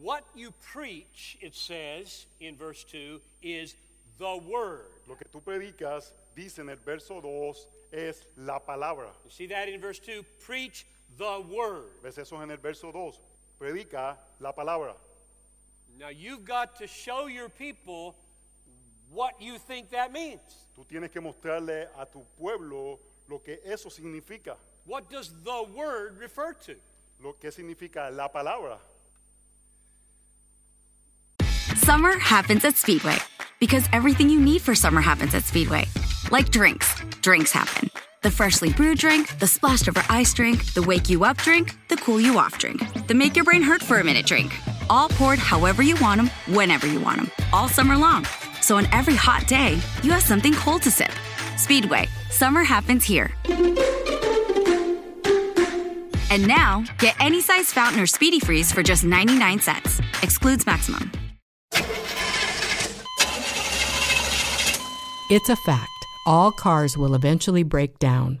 What you preach, it says in verse 2, is the word. Lo que tú predicas, dice en el verso 2, es la palabra. You see that in verse 2? Preach the word. ¿Ves eso en el verso 2? Predica la palabra. Now, you've got to show your people what you think that means. Tú tienes que mostrarle a tu pueblo lo que eso significa. What does the word refer to? Lo que significa la palabra. Summer happens at Speedway because everything you need for summer happens at Speedway. Like drinks, drinks happen. The freshly brewed drink, the splashed over ice drink, the wake you up drink, the cool you off drink, the make your brain hurt for a minute drink. All poured however you want them, whenever you want them, all summer long. So on every hot day, you have something cold to sip. Speedway, summer happens here. And now, get any size fountain or speedy freeze for just 99 cents. Excludes maximum. It's a fact. All cars will eventually break down.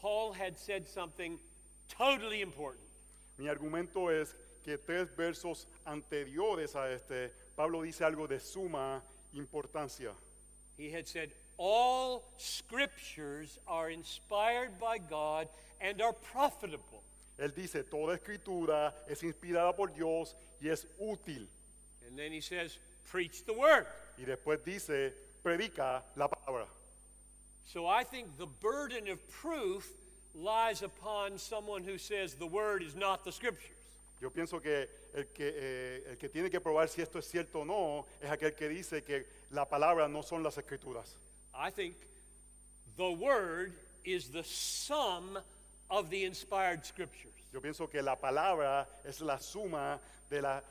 Paul had said something totally important. Mi argumento es que tres versos anteriores a este, Pablo dice algo de suma importancia. He had said, All scriptures are inspired by God and are profitable. Él dice, toda escritura es inspirada por Dios y es útil. And then he says, Preach the word. Y después dice, predica la palabra. So I think the burden of proof lies upon someone who says the word is not the scriptures. Yo pienso que el, que eh, el que tiene que probar si esto es cierto o no es aquel que dice que la palabra no son las escrituras. I think the word is the sum of the inspired scriptures. Yo pienso que la palabra es la suma de la,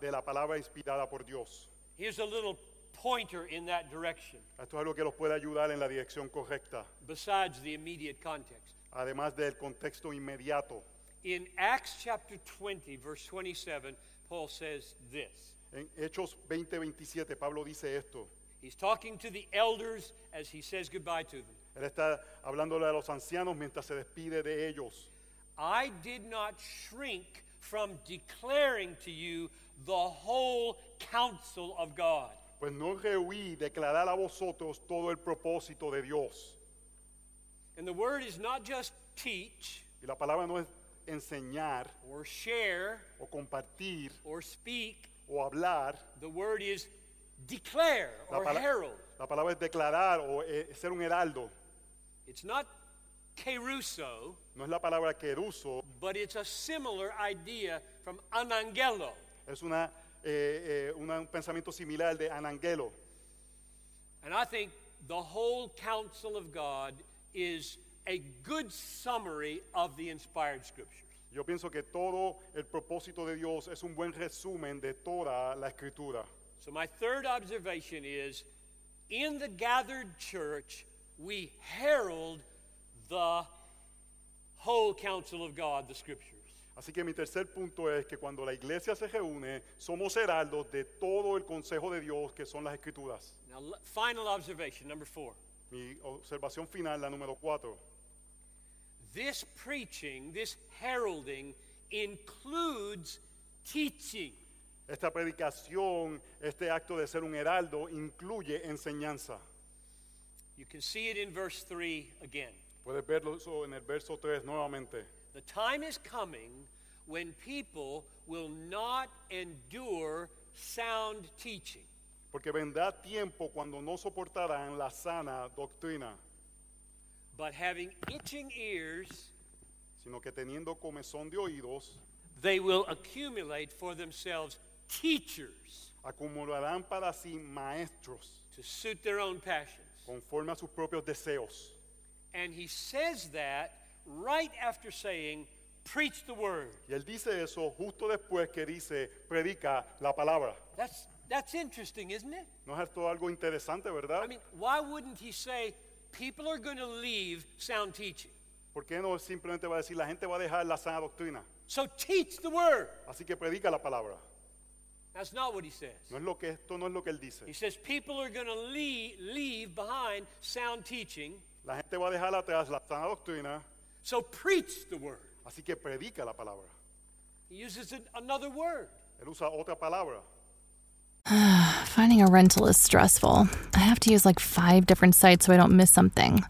de la palabra inspirada por Dios. Here's a little pointer in that direction, Esto es algo que los puede ayudar en la dirección correcta, besides the immediate context. además del contexto inmediato. In Acts chapter 20, verse 27, Paul says this. En Hechos 20:27 Pablo dice esto. He's talking to the elders as he says goodbye to them. Él está hablándole a los ancianos mientras se despide de ellos. I did not shrink from declaring to you the whole counsel of God. Pues no rehuí declarar a vosotros todo el propósito de Dios. And the word is not just teach Y la palabra no es enseñar or share o compartir or speak, o hablar. the word is declare La, or pala- herald. la palabra es declarar o eh, ser un heraldo. It's not keruso, No es la palabra queruso, but it's a similar idea from anangelo. es una, eh, eh, una- un pensamiento similar de anangelo. And I think the whole counsel of God is a good summary of the inspired scriptures. Yo pienso que todo el propósito de Dios es un buen resumen de toda la escritura. So, my third observation is in the gathered church, we herald the whole counsel of God, the scriptures. Así que mi tercer punto es que cuando la iglesia se reúne, somos heraldos de todo el consejo de Dios que son las escrituras. Now, final observation, number four. Mi observación final, la número cuatro. This preaching, this heralding, includes teaching. Esta predicación, este acto de ser un heraldo, incluye enseñanza. You can see it in verse 3 again. Puedes verlo en el verso 3 nuevamente. The time is coming when people will not endure sound teaching. Porque vendrá tiempo cuando no soportarán la sana doctrina, but having itching ears, sino que teniendo comezón de oídos, they will accumulate for themselves teachers acumularán para sí maestros to suit their own passions. conforme a sus propios deseos. And he says that right after saying, Preach the word. Y él dice eso justo después que dice, predica la palabra. That's, that's interesting, isn't it? ¿No es esto algo interesante, verdad? I mean, why wouldn't he say, People are going to leave sound teaching? ¿Por qué no simplemente va a decir, la gente va a dejar la sana doctrina? So teach the word. Así que predica la palabra. That's not what he says. No es lo que esto no es lo que él dice. He says people are going to leave, leave behind sound teaching, La gente va a dejar atrás la sana doctrina, so preach the word. así que predica la palabra. He uses an- another word. Él usa otra palabra. Finding a rental is stressful. I have to use like five different sites so I don't miss something.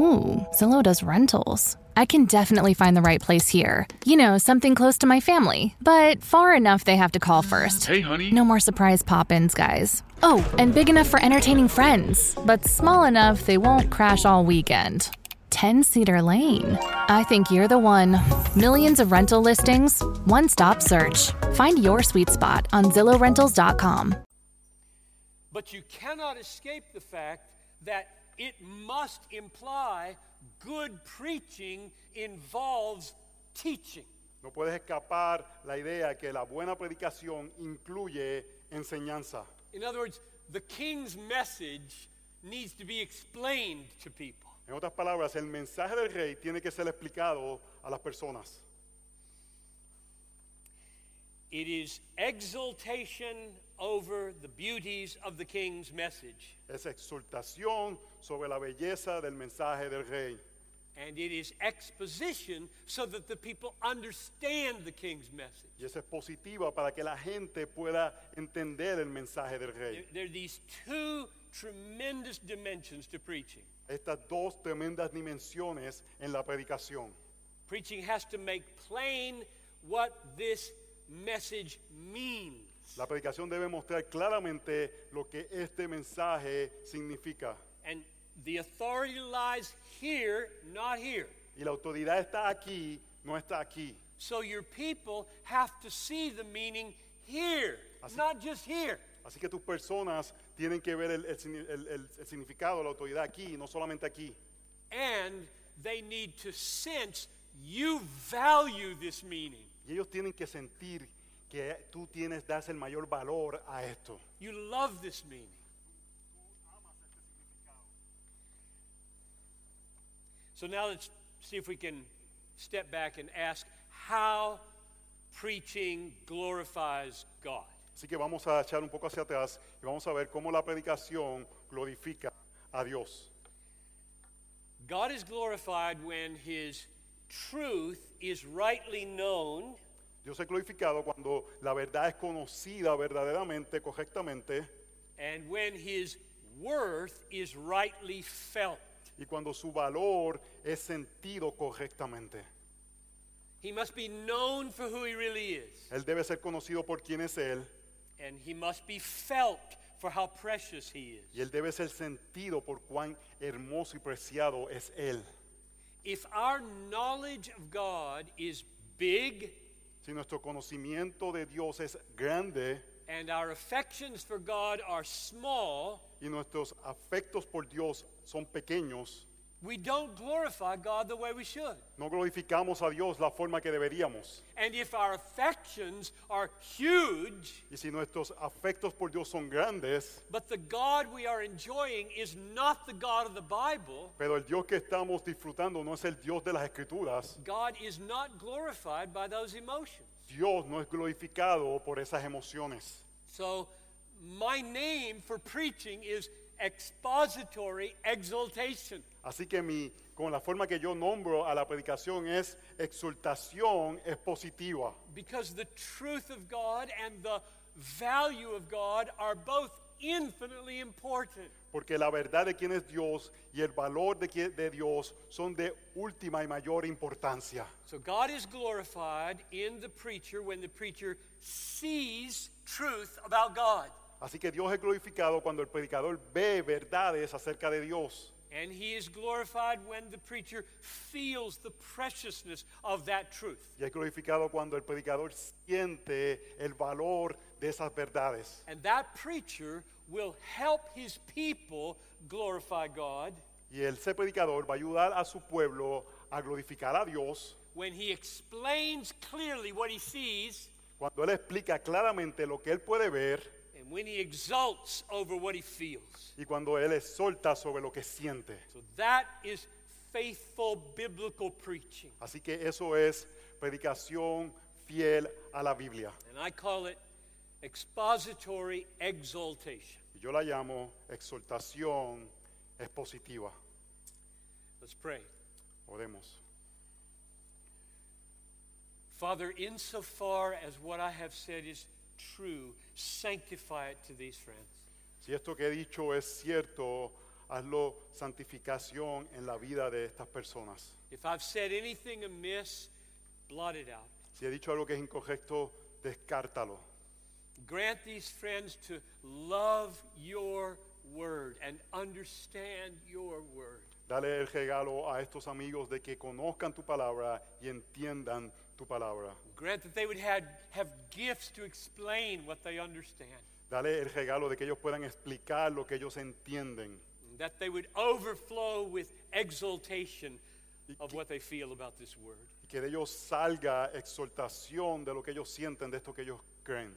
Ooh, Zillow does rentals. I can definitely find the right place here. You know, something close to my family, but far enough they have to call first. Hey, honey. No more surprise pop ins, guys. Oh, and big enough for entertaining friends, but small enough they won't crash all weekend. 10 Cedar Lane. I think you're the one. Millions of rental listings, one stop search. Find your sweet spot on ZillowRentals.com. But you cannot escape the fact that it must imply good preaching involves teaching. No puedes escapar la idea que la buena predicación incluye enseñanza. In other words, the king's message needs to be explained to people. En otras palabras, el mensaje del rey tiene que ser explicado a las personas. It is exultation over the beauties of the king's message, Es exhortación sobre la belleza del mensaje del rey. and it is exposition so that the people understand the king's message. Y es positiva para que la gente pueda entender el mensaje del There, rey. there are these two tremendous dimensions to preaching. Estas dos tremendas dimensiones en la predicación. Preaching has to make plain what this message means. La predicación debe mostrar claramente lo que este mensaje significa. And the authority lies here, not here. Y la autoridad está aquí, no está aquí. So your people have to see the meaning here, not just here. Así que tus personas tienen que ver el, el el- el significado, la autoridad aquí, no solamente aquí. And they need to sense you value this meaning. Y ellos tienen que sentir que tú tienes, das el mayor valor a esto. You love this meaning. So now let's see if we can step back and ask how preaching glorifies God. Así que vamos a echar un poco hacia atrás y vamos a ver cómo la predicación glorifica a Dios. God is glorified when his truth is rightly known Dios es glorificado cuando la verdad es conocida verdaderamente, correctamente, and when his worth is rightly felt. y cuando su valor es sentido correctamente. He must be known for who he really is, Él debe ser conocido por quién es Él and he must be felt for how precious he y is. Él debe ser sentido por cuán hermoso y preciado es Él. If our knowledge of God is big Si nuestro conocimiento de Dios es grande and our affections for God are small, y nuestros afectos por Dios son pequeños, we don't glorify God the way we should. no glorificamos a Dios la forma que deberíamos. And if our affections are huge, Y si nuestros afectos por Dios son grandes, but the God we are enjoying is not the God of the Bible, pero el Dios que estamos disfrutando no es el Dios de las Escrituras, God is not glorified by those emotions. Dios no es glorificado por esas emociones. So, my name for preaching is expository exultation. Así que mi, con la forma que yo nombro a la predicación es exultación expositiva, Because the truth of God and the value of God are both infinitely important. porque la verdad de quién es Dios y el valor de, qui- de Dios son de última y mayor importancia. So, God is glorified in the preacher when the preacher sees truth about God. Así que Dios es glorificado cuando el predicador ve verdades acerca de Dios. And he is glorified when the preacher feels the preciousness of that truth. Y es glorificado cuando el predicador siente el valor de esas verdades. And that preacher will help his people glorify God Y ese predicador va a ayudar a su pueblo a glorificar a Dios when he explains clearly what he sees cuando él explica claramente lo que él puede ver and when he exults over what he feels. y cuando él exhorta sobre lo que siente. So that is faithful biblical preaching. Así que eso es predicación fiel a la Biblia. And I call it expository exultation. Y yo la llamo exhortación expositiva. Let's pray. Oremos. Father, insofar as what I have said is true, sanctify it to these friends. Si esto que he dicho es cierto, hazlo santificación en la vida de estas personas. If I've said anything amiss, blot it out. Si he dicho algo que es incorrecto, descártalo. Grant these friends to love your word and understand your word. Dale el regalo a estos amigos de que conozcan tu palabra y entiendan tu palabra. Grant that they would have, have gifts to explain what they understand. Dale el regalo de que ellos puedan explicar lo que ellos entienden. That they would overflow with exultation of what they feel about this word. Y que de ellos salga exhortación de lo que ellos sienten, de esto que ellos creen.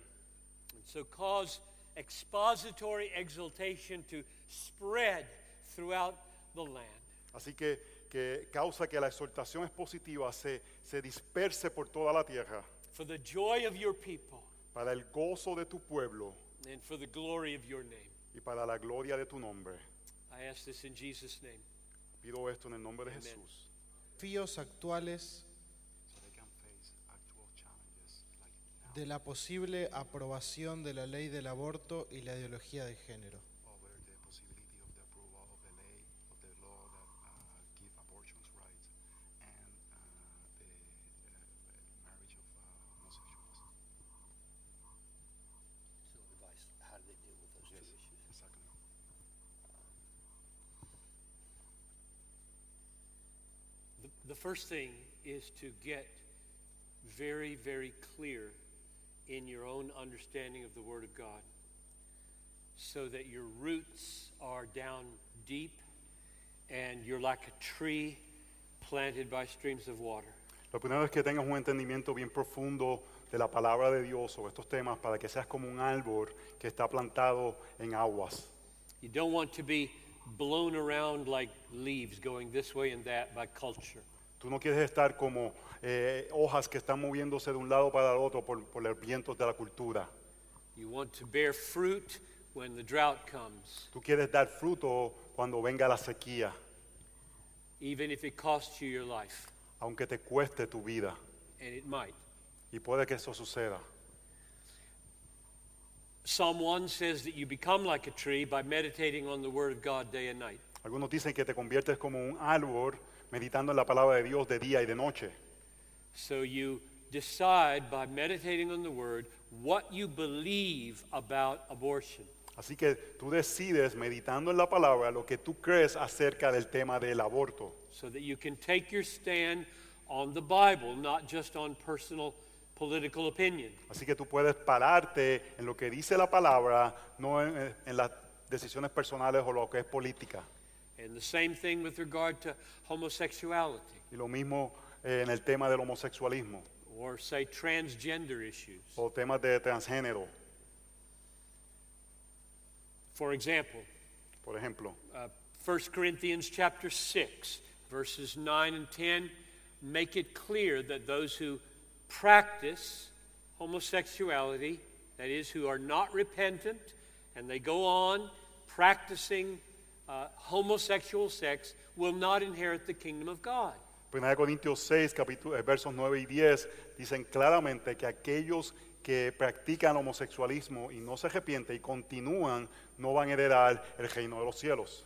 And so cause expository exultation to spread throughout the land. Así que, que causa que la exhortación expositiva se, se disperse por toda la tierra For the joy of your people para el gozo de tu pueblo and for the glory of your name. y para la gloria de tu nombre. I ask this in Jesus' name. Pido esto en el nombre de Amen. Jesús. desafíos actuales de la posible aprobación de la ley del aborto y la ideología de género. The, first thing is to get very, very clear in your own understanding of the Word of God so that your roots are down deep and you're like a tree planted by streams of water. Lo primero es que tengas un entendimiento bien profundo de la palabra de Dios sobre estos temas para que seas como un árbol que está plantado en aguas. You don't want to be blown around like leaves going this way and that by culture. Tú no quieres estar como eh, hojas que están moviéndose de un lado para el otro por, por los vientos de la cultura. You want to bear fruit when the drought comes, Tú quieres dar fruto cuando venga la sequía, even if it costs you your life, aunque te cueste tu vida. and it might. Y puede que eso suceda. Psalm 1 says that you become like a tree by meditating on the Word of God day and night. Algunos dicen que te conviertes como un árbol meditando en la palabra de Dios de día y de noche. So you decide by meditating on the Word what you believe about abortion. Así que tú decides, meditando en la palabra, lo que tú crees acerca del tema del aborto. so that you can take your stand on the Bible, not just on personal political opinion. Así que tú puedes pararte en lo que dice la palabra, no en, en las decisiones personales o lo que es política. And the same thing with regard to homosexuality Y lo mismo eh, en el tema del homosexualismo or, say, transgender issues. o temas de transgénero, For example, por ejemplo. uh, 1 Corinthians chapter 6, verses 9 and 10 make it clear that those who practice homosexuality, that is, who are not repentant, and they go on practicing uh, homosexual sex, will not inherit the kingdom of God. 1 Corintios 6, capítulo, eh, versos 9 y 10 dicen claramente que aquellos que practican homosexualismo y no se arrepienten y continúan no van a heredar el reino de los cielos.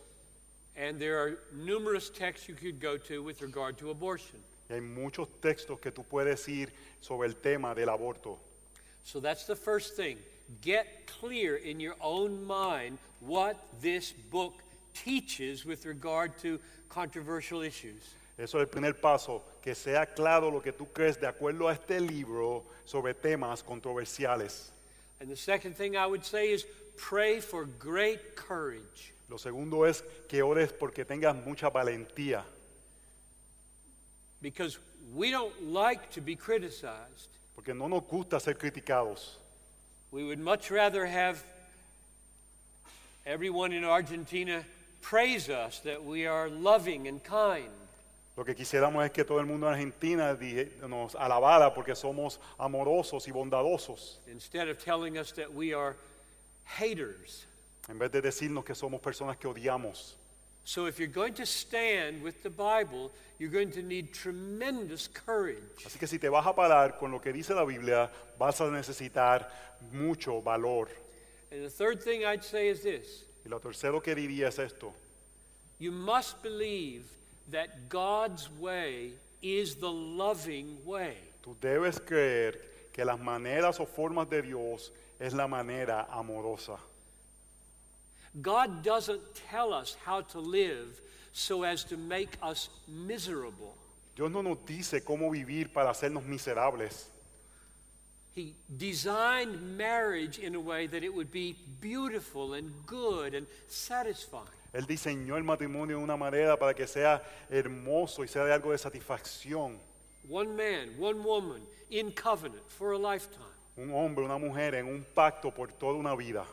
And there are numerous texts you could go to with regard to abortion. Y hay muchos textos que tú puedes ir sobre el tema del aborto. So that's the first thing. Get clear in your own mind what this book teaches with regard to controversial issues. Eso es el primer paso, que sea claro lo que tú crees de acuerdo a este libro sobre temas controversiales. And the second thing I would say is pray for great courage. Lo segundo es que ores porque tengas mucha valentía, Because we don't like to be criticized. porque no nos gusta ser criticados. We would much rather have everyone in Argentina praise us that we are loving and kind. Lo que quisiéramos es que todo el mundo en Argentina nos alabara porque somos amorosos y bondadosos, instead of telling us that we are haters. en vez de decirnos que somos personas que odiamos. So if you're going to stand with the Bible, you're going to need tremendous courage. Así que si te vas a parar con lo que dice la Biblia, vas a necesitar mucho valor. And the third thing I'd say is this Y lo tercero que diría es esto. you must believe that God's way is the loving way. Tú debes creer que las maneras o formas de Dios es la manera amorosa. God doesn't tell us how to live so as to make us miserable. Dios no nos dice cómo vivir para hacernos miserables. He designed marriage in a way that it would be beautiful and good and satisfying. Él diseñó el matrimonio de una manera para que sea hermoso y sea de algo de satisfacción. One man, one woman in covenant for a lifetime. Un hombre, una mujer en un pacto por toda una vida.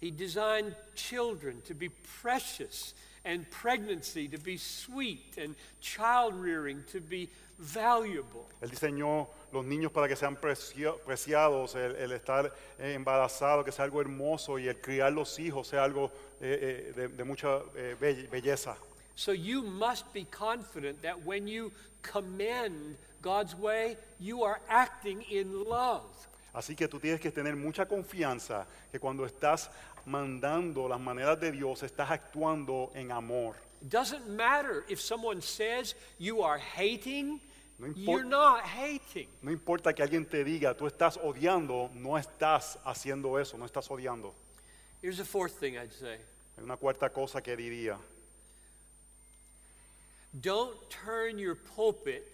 He designed children to be precious and pregnancy to be sweet and child rearing to be valuable. Él diseñó los niños para que sean precio- preciados, el, el estar embarazado, que sea algo hermoso y el criar los hijos sea algo eh, eh, de, de mucha eh, belle- belleza. So you must be confident that when you commend God's way, you are acting in love. Así que tú tienes que tener mucha confianza que cuando estás mandando las maneras de Dios, estás actuando en amor. It doesn't matter if someone says you are hating, No you're not hating. No importa que alguien te diga, tú estás odiando, no estás haciendo eso, no estás odiando. Here's the fourth thing I'd say Hay una cuarta cosa que diría. don't turn your pulpit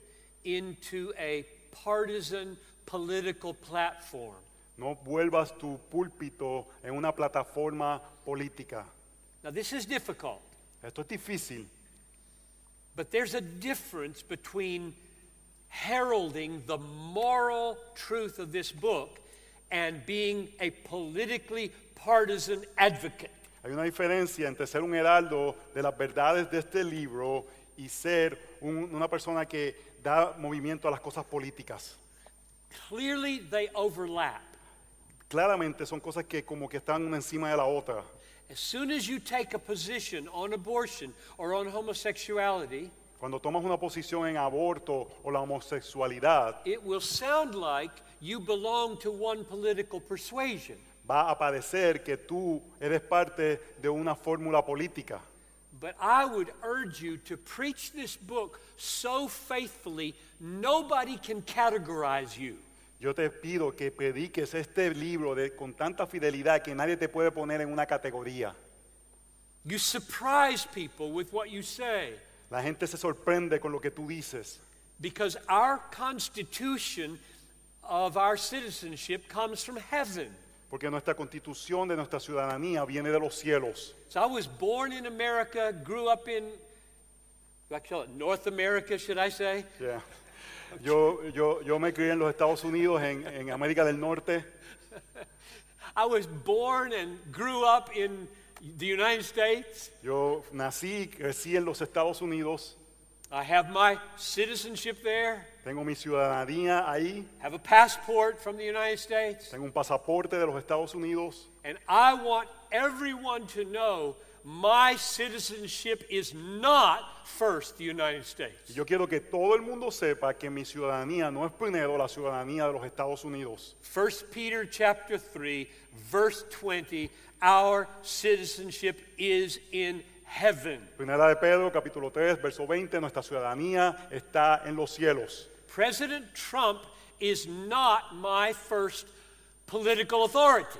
into a partisan political platform. No vuelvas tu púlpito en una plataforma política. Now, this is difficult, Esto es difícil, but there's a difference between heralding the moral truth of this book and being a politically partisan advocate. Hay una diferencia entre ser un heraldo de las verdades de este libro y ser un- una persona que da movimiento a las cosas políticas. Clearly, they overlap. Claramente son cosas que como que están una encima de la otra. As soon as you take a position on abortion or on homosexuality, Cuando tomas una posición en aborto o la homosexualidad, it will sound like you belong to one political persuasion. va a parecer que tú eres parte de una fórmula política. But I would urge you to preach this book so faithfully, nobody can categorize you. Yo te pido que prediques este libro de- con tanta fidelidad que nadie te puede poner en una categoría. You surprise people with what you say La gente se sorprende con lo que tú dices, because our constitution of our citizenship comes from heaven. porque nuestra constitución de nuestra ciudadanía viene de los cielos. So I was born in America, grew up in, North America, should I say? Yeah. Yo, yo, yo me crié en los Estados Unidos, en, en América del Norte. I was born and grew up in the United States. Yo nací y crecí en los Estados Unidos. I have my citizenship there, Tengo mi ciudadanía ahí. have a passport from the United States, Tengo un pasaporte de los Estados Unidos. and I want everyone to know my citizenship is not first the United States. yo quiero que todo el mundo sepa que mi ciudadanía no es primero la ciudadanía de los Estados Unidos. 1 Peter chapter 3 verse 20 our citizenship is in heaven. Primera de Pedro, capítulo 3, verso 20, nuestra ciudadanía está en los cielos. President Trump is not my first political authority.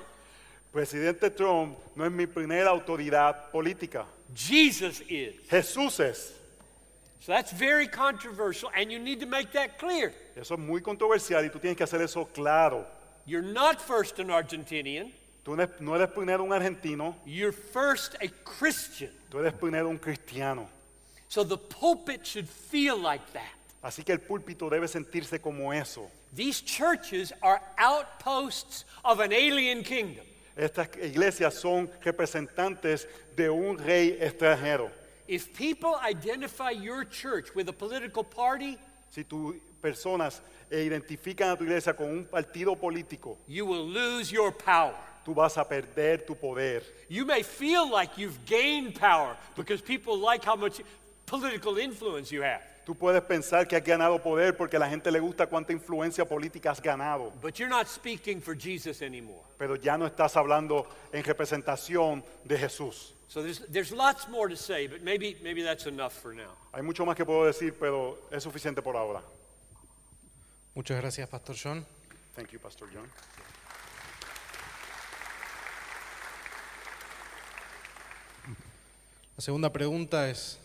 Presidente Trump no es mi primera autoridad política. Jesus is. Jesús es. So that's very controversial, and you need to make that clear. Eso es muy controversial y tú tienes que hacer eso claro. You're not first an Argentinian, Tú no eres- primero un argentino, you're first a Christian. tú eres primero un cristiano. So the pulpit should feel like that. Así que el púlpito debe sentirse como eso. These churches are outposts of an alien kingdom. Estas iglesias son representantes de un rey extranjero. If people identify your church with a political party, Si tus personas identifican a tu iglesia con un partido político, you will lose your power. Tú vas a perder tu poder. You may feel like you've gained power because people like how much political influence you have. Tú puedes pensar que has ganado poder porque a la gente le gusta cuánta influencia política has ganado, But you're not speaking for Jesus anymore. pero ya no estás hablando en representación de Jesús. So there's, there's lots more to say, but maybe, maybe that's enough for now. Hay mucho más que puedo decir, pero es suficiente por ahora. Muchas gracias, Pastor John. Thank you, Pastor John. La segunda pregunta es,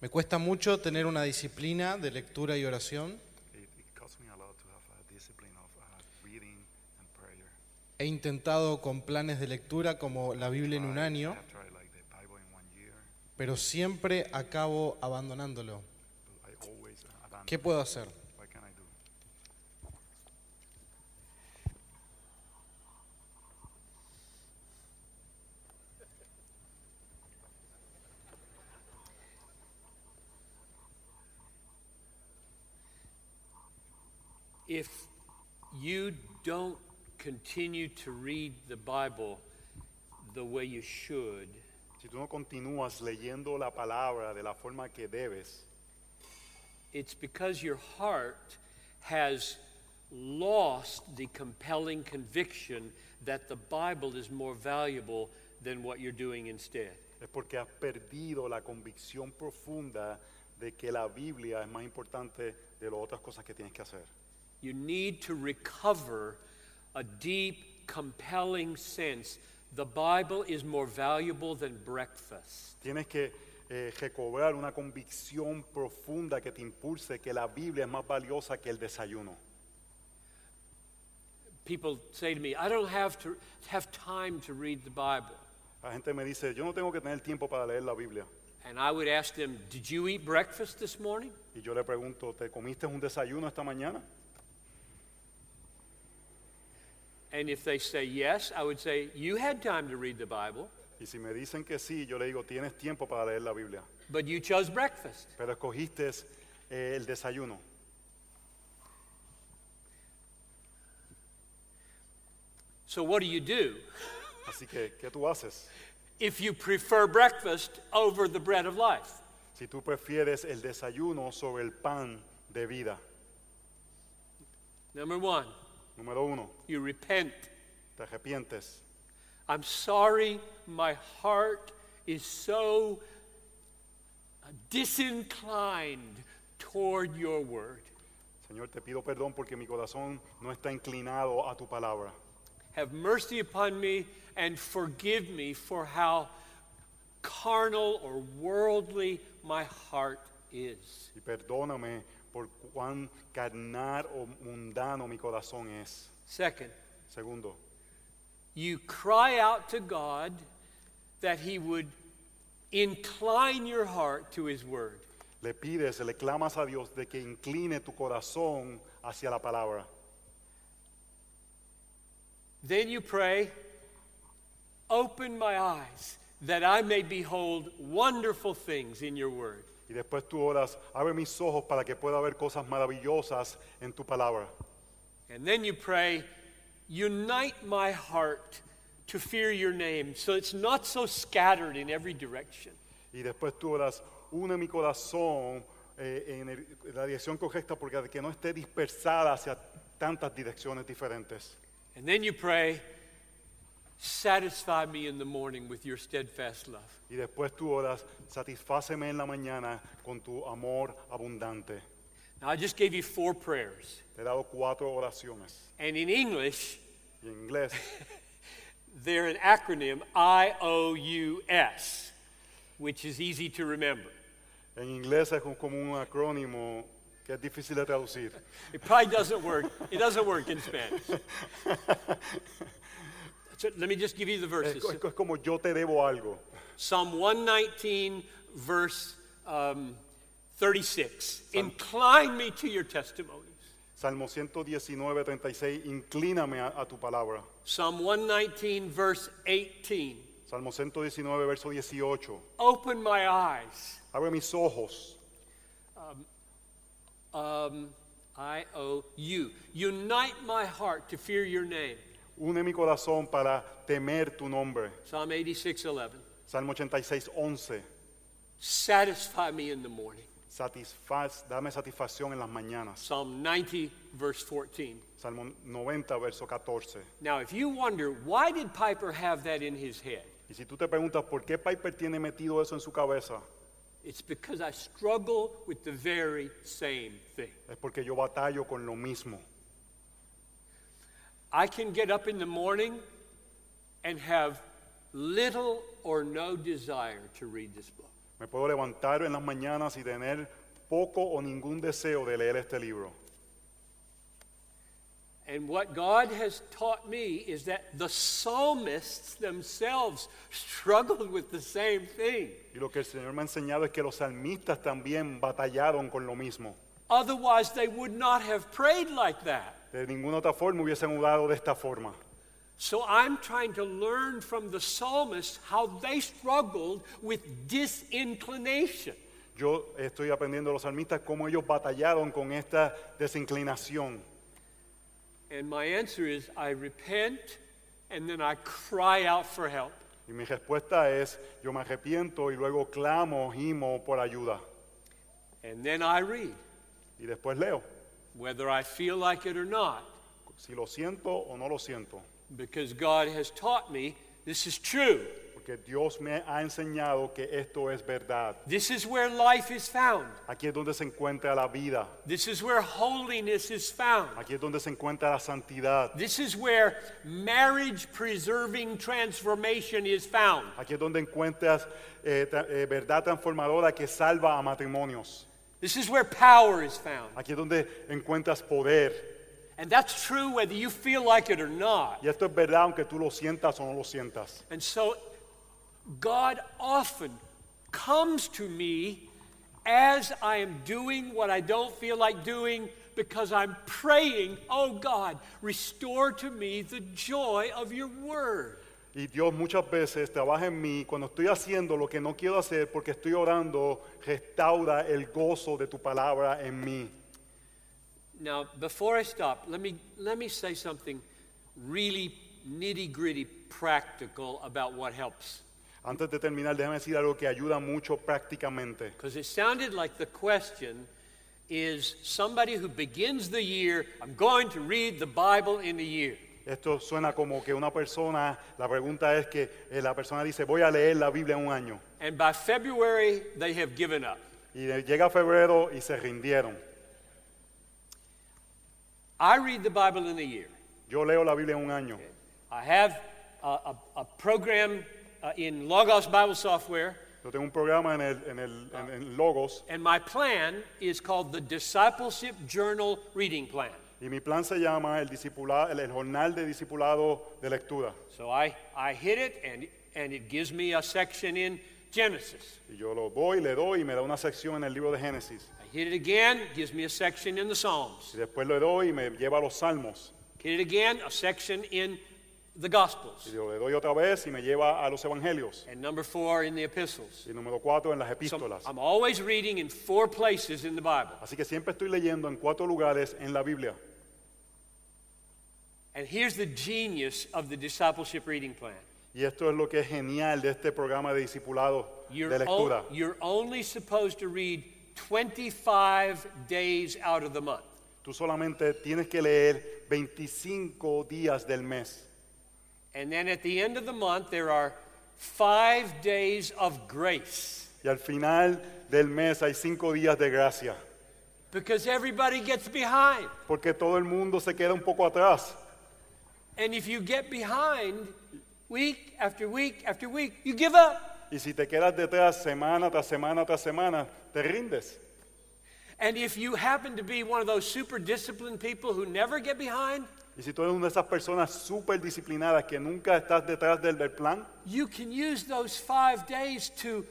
me cuesta mucho tener una disciplina de lectura y oración. He intentado con planes de lectura como la Biblia en un año, pero siempre acabo abandonándolo. ¿Qué puedo hacer? If you don't continue to read the Bible the way you should, Si tú no continúas leyendo la palabra de la forma que debes, it's because your heart has lost the compelling conviction that the Bible is more valuable than what you're doing instead. es porque has perdido la convicción profunda de que la Biblia es más importante de las otras cosas que tienes que hacer. You need to recover a deep, compelling sense the Bible is more valuable than breakfast. Tienes que eh, recobrar una convicción profunda que te impulse que la Biblia es más valiosa que el desayuno. People say to me, I don't have to have time to read the Bible. La gente me dice, yo no tengo que tener tiempo para leer la Biblia. And I would ask them, Did you eat breakfast this morning? Y yo le pregunto, ¿te comiste un desayuno esta mañana? And if they say yes, I would say, You had time to read the Bible, Y si me dicen que sí, yo le digo, tienes tiempo para leer la Biblia, but you chose breakfast. pero escogiste eh, el desayuno. So what do you do Así que, ¿qué tú haces? if you prefer breakfast over the bread of life? Si tú prefieres el desayuno sobre el pan de vida. Number one, Número uno, you repent. te arrepientes. I'm sorry, my heart is so disinclined toward your word. Señor, te pido perdón porque mi corazón no está inclinado a tu palabra. Have mercy upon me and forgive me for how carnal or worldly my heart is. Y perdóname por cuán carnal o mundano mi corazón es. Second, Segundo, you cry out to God that He would incline your heart to His word. le pides, le clamas a Dios de que incline tu corazón hacia la palabra. Then you pray, Open my eyes that I may behold wonderful things in your word. Y después tú oras, abre mis ojos para que pueda ver cosas maravillosas en tu palabra. And then you pray, Unite my heart to fear your name so it's not so scattered in every direction. Y después tú oras, une mi corazón eh, en el- la dirección correcta porque que no esté dispersada hacia tantas direcciones diferentes. And then you pray, Satisfy me in the morning with your steadfast love. Y después tú oras, satisfáceme en la mañana con tu amor abundante. Now, I just gave you four prayers. Te he dado cuatro oraciones. And in English, Y en inglés, they're an acronym IOUS, which is easy to remember. En inglés es como un acrónimo que es difícil de traducir. It probably doesn't work. It doesn't work in Spanish. So let me just give you the Es, verses. co- es como yo te debo algo. Psalm 119, verse um, 36. Incline me to your testimonies. Salmo 119, 36, inclíname a, a tu palabra. Psalm 119, verse 18. Salmo 119, verso 18. Open my eyes. Abre mis ojos. Um, I O U. Unite my heart to fear your name. Une mi corazón para temer tu nombre. Psalm 86, 11. Salmo 86, 11. Satisfy me in the morning. Satisfaz, dame satisfacción en las mañanas. Psalm 90, verse 14. Salmo 90, verso 14. Now, if you wonder, why did Piper have that in his head? Y si tú te preguntas por qué Piper tiene metido eso en su cabeza, It's because I struggle with the very same thing. es porque yo batallo con lo mismo. I can get up in the morning and have little or no desire to read this book. Me puedo levantar en las mañanas y tener poco o ningún deseo de leer este libro. And what God has taught me is that the psalmists themselves struggled with the same thing. Y lo que el Señor me ha enseñado es que los salmistas también batallaron con lo mismo. Otherwise, they would not have prayed like that. De ninguna otra forma hubiesen orado de esta forma. So I'm trying to learn from the psalmists how they struggled with disinclination. Yo estoy aprendiendo de los salmistas cómo ellos batallaron con esta desinclinación. And my answer is I repent and then I cry out for help. Y mi respuesta es, yo me arrepiento y luego clamo, gimo por ayuda. And then I read, Y después leo, whether I feel like it or not, si lo siento o no lo siento. because God has taught me this is true. Porque Dios me ha enseñado que esto es verdad. This is where life is found. Aquí es donde se encuentra la vida. This is where holiness is found. Aquí es donde se encuentra la santidad. This is where marriage preserving transformation is found. Aquí es donde encuentras eh, tra- eh, verdad transformadora que salva a matrimonios. This is where power is found. Aquí es donde encuentras poder. And that's true whether you feel like it or not. Y esto es verdad aunque tú lo sientas o no lo sientas. And so God often comes to me as I am doing what I don't feel like doing because I'm praying, oh God, restore to me the joy of your word. Y Dios muchas veces trabaja en mí cuando estoy haciendo lo que no quiero hacer porque estoy orando, restaura el gozo de tu palabra en mí. Now, before I stop, let me, let me say something really nitty gritty practical about what helps. Antes de terminar, déjame decir algo que ayuda mucho prácticamente. Because it sounded like the question is somebody who begins the year, I'm going to read the Bible in a year. Esto suena como que una persona, la pregunta es que eh, la persona dice, voy a leer la Biblia en un año. And by February, they have given up. Y llega febrero y se rindieron. I read the Bible in a year. Yo leo la Biblia en un año. I have a, a, a program uh, in Logos Bible software, Yo tengo un programa en, el, en, el, en- en Logos and my plan is called the Discipleship Journal Reading Plan. Y mi plan se llama el, discipula- el, Jornal de Discipulado de Lectura. So I, I hit it, and, and it gives me a section in Genesis. Y yo lo voy, le doy y me da una sección en el libro de Génesis. I hit it again, gives me a section in the Psalms. Y después le doy y me lleva a los Salmos. Hit it again, a section in the Gospels. Y yo le doy otra vez y me lleva a los Evangelios. And number four in the epistles. Y número cuatro en las So epístolas. I'm always reading in four places in the Bible. Así que siempre estoy leyendo en cuatro lugares en la Biblia. And here's the genius of the discipleship reading plan. Y esto es lo que es genial de este programa de discipulado You're, de lectura. o- you're only supposed to read 25 days out of the month. Tú solamente tienes que leer 25 días del mes. And then at the end of the month, there are five days of grace. Y al final del mes hay cinco días de gracia. Because everybody gets behind. Porque todo el mundo se queda un poco atrás. And if you get behind, week after week after week, you give up. Y si te quedas detrás semana tras semana tras semana, te rindes. And if you happen to be one of those super disciplined people who never get behind, Y si tú eres una de esas personas súper disciplinadas que nunca estás detrás del, del plan, you can use those five days to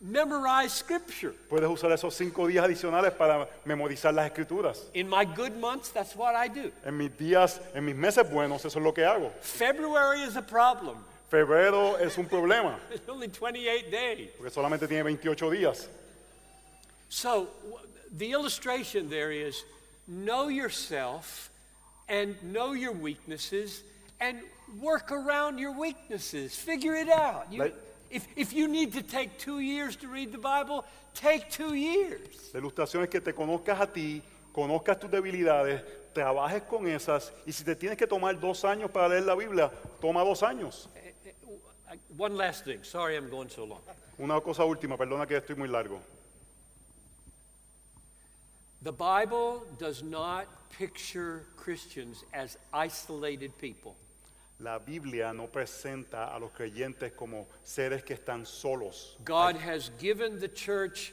memorize Scripture. puedes usar esos cinco días adicionales para memorizar las escrituras. In my good months, that's what I do. En mis días, en mis meses buenos, eso es lo que hago. February is a problem. Febrero es un problema, It's only 28 days. porque solamente tiene 28 días. So the illustration there is know yourself and know your weaknesses and work around your weaknesses. Figure it out. You- Like- if, if you need to take two years to read the Bible, take two years. La ilustración es que te conozcas a ti, conozcas tus debilidades, trabajes con esas, y si te tienes que tomar dos años para leer la Biblia, toma dos años. Eh, eh, one last thing. Sorry I'm going so long. Una cosa última, perdona que estoy muy largo. The Bible does not picture Christians as isolated people. La Biblia no presenta a los creyentes como seres que están solos. God has given the church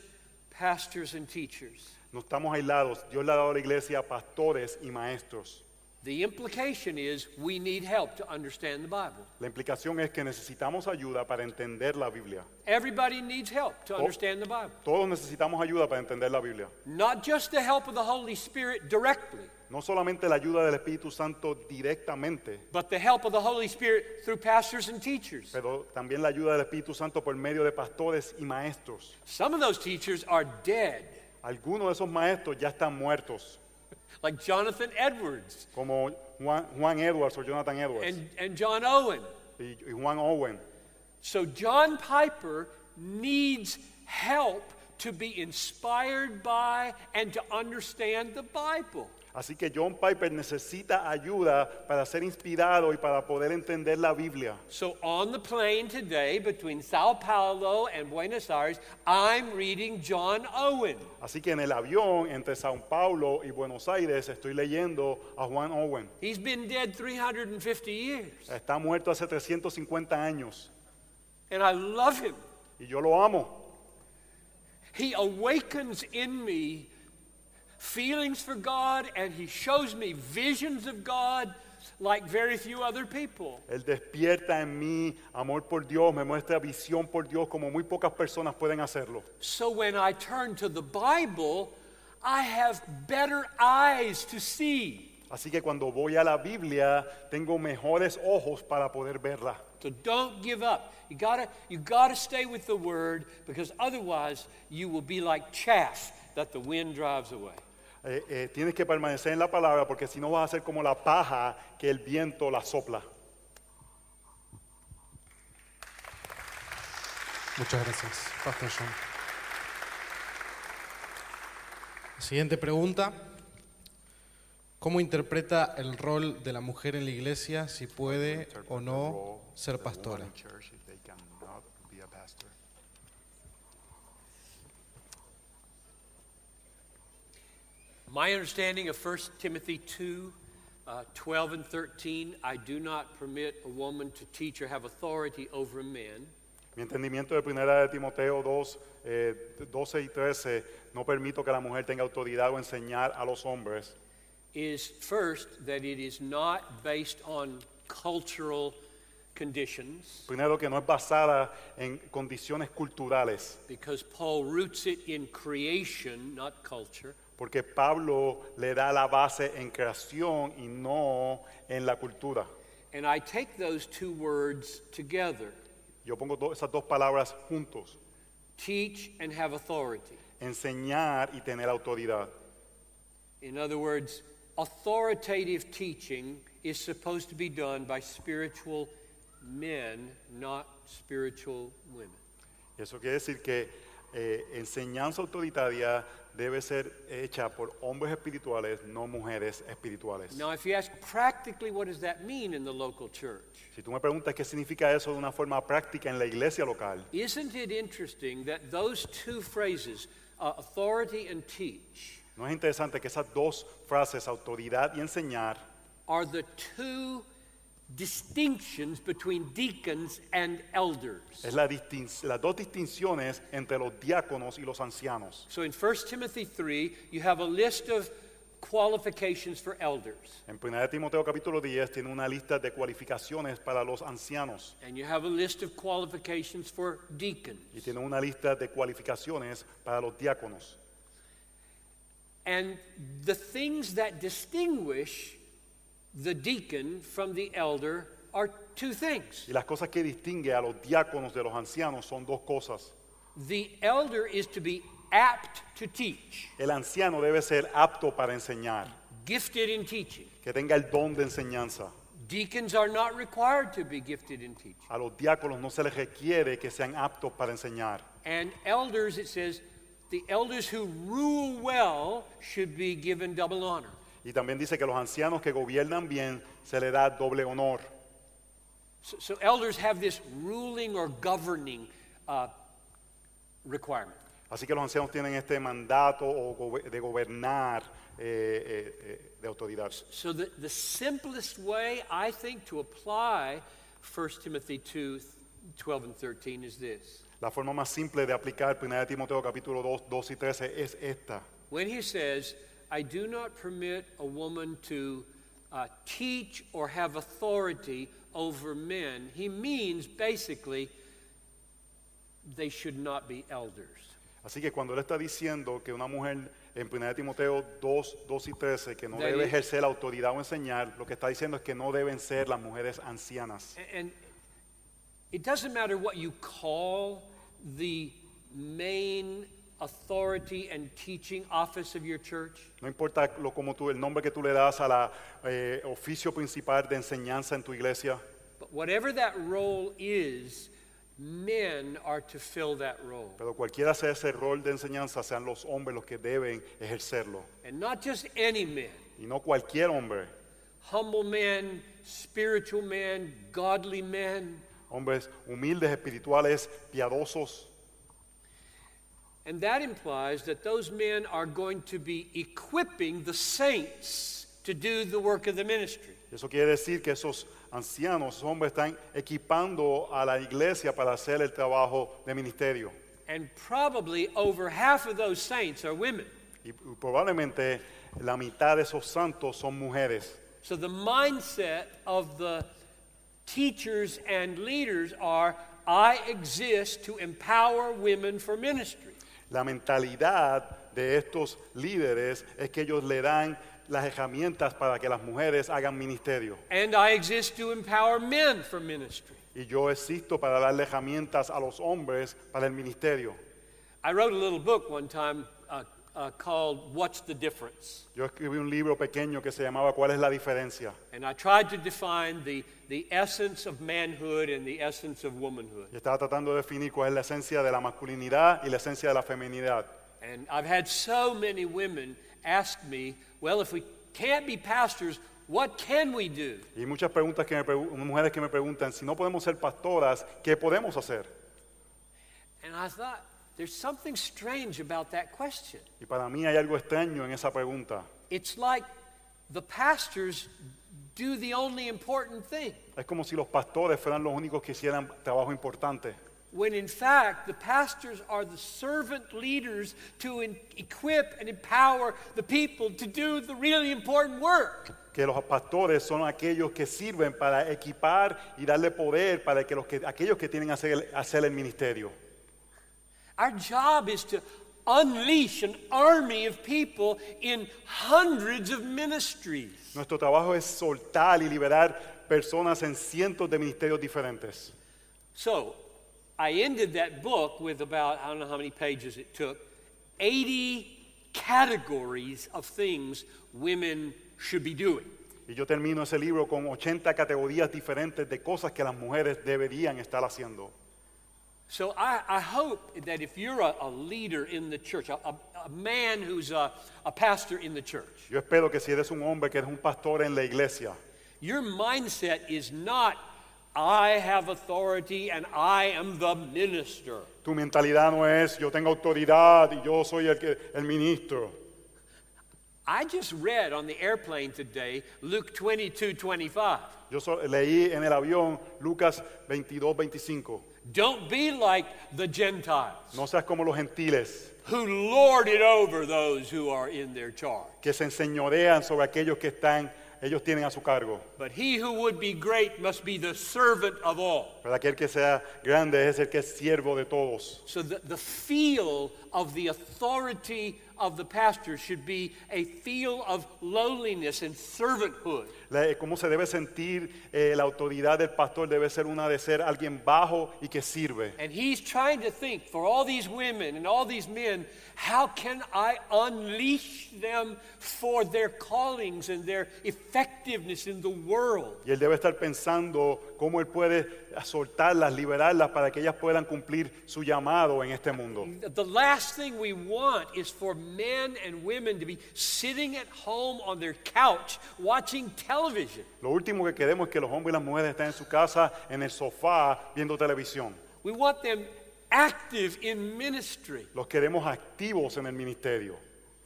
pastors and teachers. No estamos aislados. Dios le ha dado a la iglesia pastores y maestros. The implication is we need help to understand the Bible. La implicación es que necesitamos ayuda para entender la Biblia. Everybody needs help to understand the Bible. Todos necesitamos ayuda para entender la Biblia. Not just the help of the Holy Spirit directly, No solamente la ayuda del Espíritu Santo directamente, but the help of the Holy Spirit through pastors and teachers. pero también la ayuda del Espíritu Santo por medio de pastores y maestros. Some of those teachers are dead, Algunos de esos maestros ya están muertos, like Jonathan Edwards como Juan, Juan Edwards o Jonathan Edwards and, and John Owen. y, y Juan Owen. So John Piper needs help to be inspired by and to understand the Bible. Así que John Piper necesita ayuda para ser inspirado y para poder entender la Biblia. So on the plane today between Sao Paulo and Buenos Aires, I'm reading John Owen. Así que en el avión entre Sao Paulo y Buenos Aires estoy leyendo a Juan Owen. He's been dead 350 years, Está muerto hace 350 años and I love him. y yo lo amo. He awakens in me feelings for God, and he shows me visions of God like very few other people. Él despierta en mí amor por Dios, me muestra visión por Dios como muy pocas personas pueden hacerlo. So when I turn to the Bible, I have better eyes to see. Así que cuando voy a la Biblia tengo mejores ojos para poder verla. So don't give up. You gotta, you gotta stay with the word because otherwise you will be like chaff that the wind drives away. Eh, eh, tienes que permanecer en la palabra porque si no vas a ser como la paja que el viento la sopla. Muchas gracias, Pastor John. Siguiente pregunta. ¿Cómo interpreta el rol de la mujer en la iglesia, si puede o no ser pastora? My understanding of 1 Timothy 2 uh, 12 and 13, I do not permit a woman to teach or have authority over men. Mi entendimiento de primera de Timoteo 2, eh, 12 y 13, no permito que la mujer tenga autoridad o enseñar a los hombres. is first that it is not based on cultural conditions Primero que no es basada en condiciones culturales, because Paul roots it in creation, not culture. Porque Pablo le da la base en creación y no en la cultura. And I take those two words together Yo pongo do- esas dos palabras juntos, teach and have authority. enseñar y tener autoridad. In other words, authoritative teaching is supposed to be done by spiritual men, not spiritual women. Eso quiere decir que eh, enseñanza autoritaria debe ser hecha por hombres espirituales, no mujeres espirituales. Now, if you ask practically what does that mean in the local church, Si tú me preguntas qué significa eso de una forma práctica en la iglesia local, isn't it interesting that those two phrases, uh, authority and teach, ¿no es interesante que esas dos frases, autoridad y enseñar, are the two distinctions between deacons and elders. Es la las dos distinciones entre los diáconos y los ancianos. So in 1 Timothy 3, you have a list of qualifications for elders, En 1 Timoteo capítulo 10 tiene una lista de cualificaciones para los ancianos and you have a list of qualifications for deacons. y tiene una lista de cualificaciones para los diáconos. And the things that distinguish the deacon from the elder are two things. Y las cosas que distingue a los diáconos de los ancianos son dos cosas. The elder is to be apt to teach, El anciano debe ser apto para enseñar, gifted in teaching. que tenga el don de enseñanza. Deacons are not required to be gifted in teaching. A los diáconos no se les requiere que sean aptos para enseñar. And elders, it says, the elders who rule well should be given double honor. Y también dice que los ancianos que gobiernan bien se les da doble honor. So, so elders have this ruling or governing uh, requirement. Así que los ancianos tienen este mandato de gobernar eh, eh, eh, de autoridad. So the, the simplest way, I think, to apply 1 Timothy 2, 12 and 13 is this. La forma más simple de aplicar 1 Timoteo capítulo 2, 2 y 13 es esta. When he says, I do not permit a woman to uh, teach or have authority over men, he means basically they should not be elders. Así que cuando él está diciendo que una mujer en 1 Timoteo 2, 2 y 13 que no That debe is- ejercer la autoridad o enseñar, lo que está diciendo es que no deben ser las mujeres ancianas. And it doesn't matter what you call the main authority and teaching office of your church. No importa lo como tú, el nombre que tú le das a la eh, oficio principal de enseñanza en tu iglesia, But whatever that role is, men are to fill that role. pero cualquiera sea ese rol de enseñanza, sean los hombres los que deben ejercerlo. And not just any men, Y no cualquier hombre, humble men, spiritual men, godly men. hombres humildes, espirituales, piadosos. And that implies that those men are going to be equipping the saints to do the work of the ministry. Eso quiere decir que esos ancianos, esos hombres están equipando a la iglesia para hacer el trabajo de ministerio. And probably over half of those saints are women. Y probablemente la mitad de esos santos son mujeres. So the mindset of the teachers and leaders are I exist to empower women for ministry. La mentalidad de estos líderes es que ellos le dan las herramientas para que las mujeres hagan ministerio. And I exist to empower men for ministry. Y yo existo para darle herramientas a los hombres para el ministerio. I wrote a little book one time uh, uh, called What's the Difference? Yo escribí un libro pequeño que se llamaba ¿Cuál es la diferencia? And I tried to define the, the essence of manhood and the essence of womanhood. Y estaba tratando de definir cuál es la esencia de la masculinidad y la esencia de la feminidad. And I've had so many women ask me, well, if we can't be pastors, what can we do? Y muchas preguntas que me mujeres que me preguntan, si no podemos ser pastoras, ¿qué podemos hacer? And I thought, there's something strange about that question. Y para mí hay algo extraño en esa pregunta. It's like the pastors do the only important thing, Es como si los pastores fueran los únicos que hicieran trabajo importante. when in fact, the pastors are the servant leaders to equip and empower the people to do the really important work. Que los pastores son aquellos que sirven para equipar y darle poder para que los que, aquellos que tienen hacer hacer el ministerio. Our job is to unleash an army of people in hundreds of ministries. Nuestro trabajo es soltar y liberar personas en cientos de ministerios diferentes. So, I ended that book with about, I don't know how many pages it took, 80 categories of things women should be doing. Y yo termino ese libro con 80 categorías diferentes de cosas que las mujeres deberían estar haciendo. So, I, I hope that if you're a, a leader in the church, a, a, a man who's a, a pastor in the church, Yo espero que si eres un hombre, que eres un pastor en la iglesia, your mindset is not, I have authority and I am the minister. tu mentalidad no es yo tengo autoridad y yo soy el, que, el ministro. I just read on the airplane today Luke 22 25. Yo so- leí en el avión Lucas 22, 25. Don't be like the Gentiles No seas como los gentiles who lord it over those who are in their charge. que se enseñorean sobre aquellos que están, ellos tienen a su cargo. But he who would be great must be the servant of all. Pero aquel que sea grande es el que es siervo de todos. So the, the feel of the authority of the pastor should be a feel of lowliness and servanthood. La- cómo se debe sentir eh, la autoridad del pastor debe ser una de ser alguien bajo y que sirve. And he's trying to think for all these women and all these men, how can I unleash them for their callings and their effectiveness in the world? Y él debe estar pensando cómo él puede soltarlas, liberarlas para que ellas puedan cumplir su llamado en este mundo. The last thing we want is for men and women to be sitting at home on their couch watching television. Lo último que queremos es que los hombres y las mujeres estén en su casa, en el sofá, viendo televisión. We want them active in ministry. Los queremos activos en el ministerio.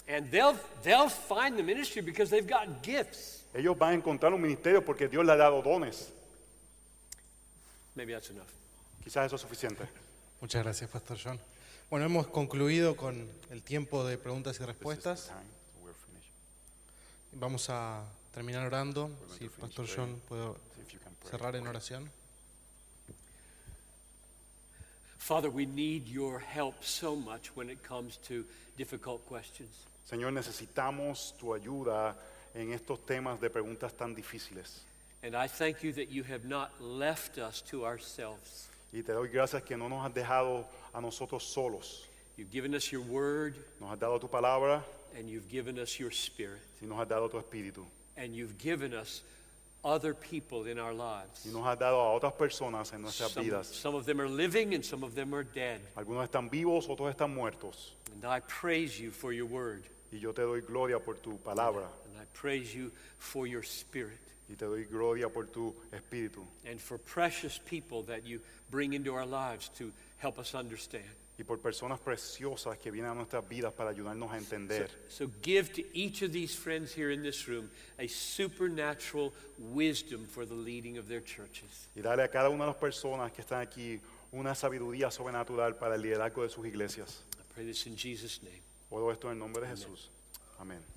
And they'll, they'll find the ministry because they've got gifts. Ellos van a encontrar un ministerio porque Dios les ha dado dones. Maybe that's enough. Quizás eso es suficiente. Muchas gracias, Pastor John. Bueno, hemos concluido con el tiempo de preguntas y respuestas. Vamos a terminar orando. Si Pastor John puede cerrar en oración. Father, we need your help so much when it comes to difficult questions. Señor, necesitamos tu ayuda en estos temas de preguntas tan difíciles. And I thank you that you have not left us to ourselves. Y te doy gracias que no nos has dejado a nosotros solos. You've given us your word, Nos has dado tu palabra and you've given us your spirit, y nos has dado tu espíritu. and you've given us other people in our lives. Y nos has dado a otras personas en nuestras Some, vidas. some of them are living and some of them are dead. Algunos están vivos, otros están muertos. And I praise you for your word, Y yo te doy gloria por tu palabra. and I praise you for your spirit, Y te doy gloria por tu espíritu. and for precious people that you bring into our lives to help us understand. Y por personas preciosas que vienen a nuestras vidas para ayudarnos a entender. So give to each of these friends here in this room a supernatural wisdom for the leading of their churches. Y dale a cada una de las personas que están aquí una sabiduría sobrenatural para el liderazgo de sus iglesias. I pray this in Jesus' name. Oro esto en el nombre de Jesús. Amén.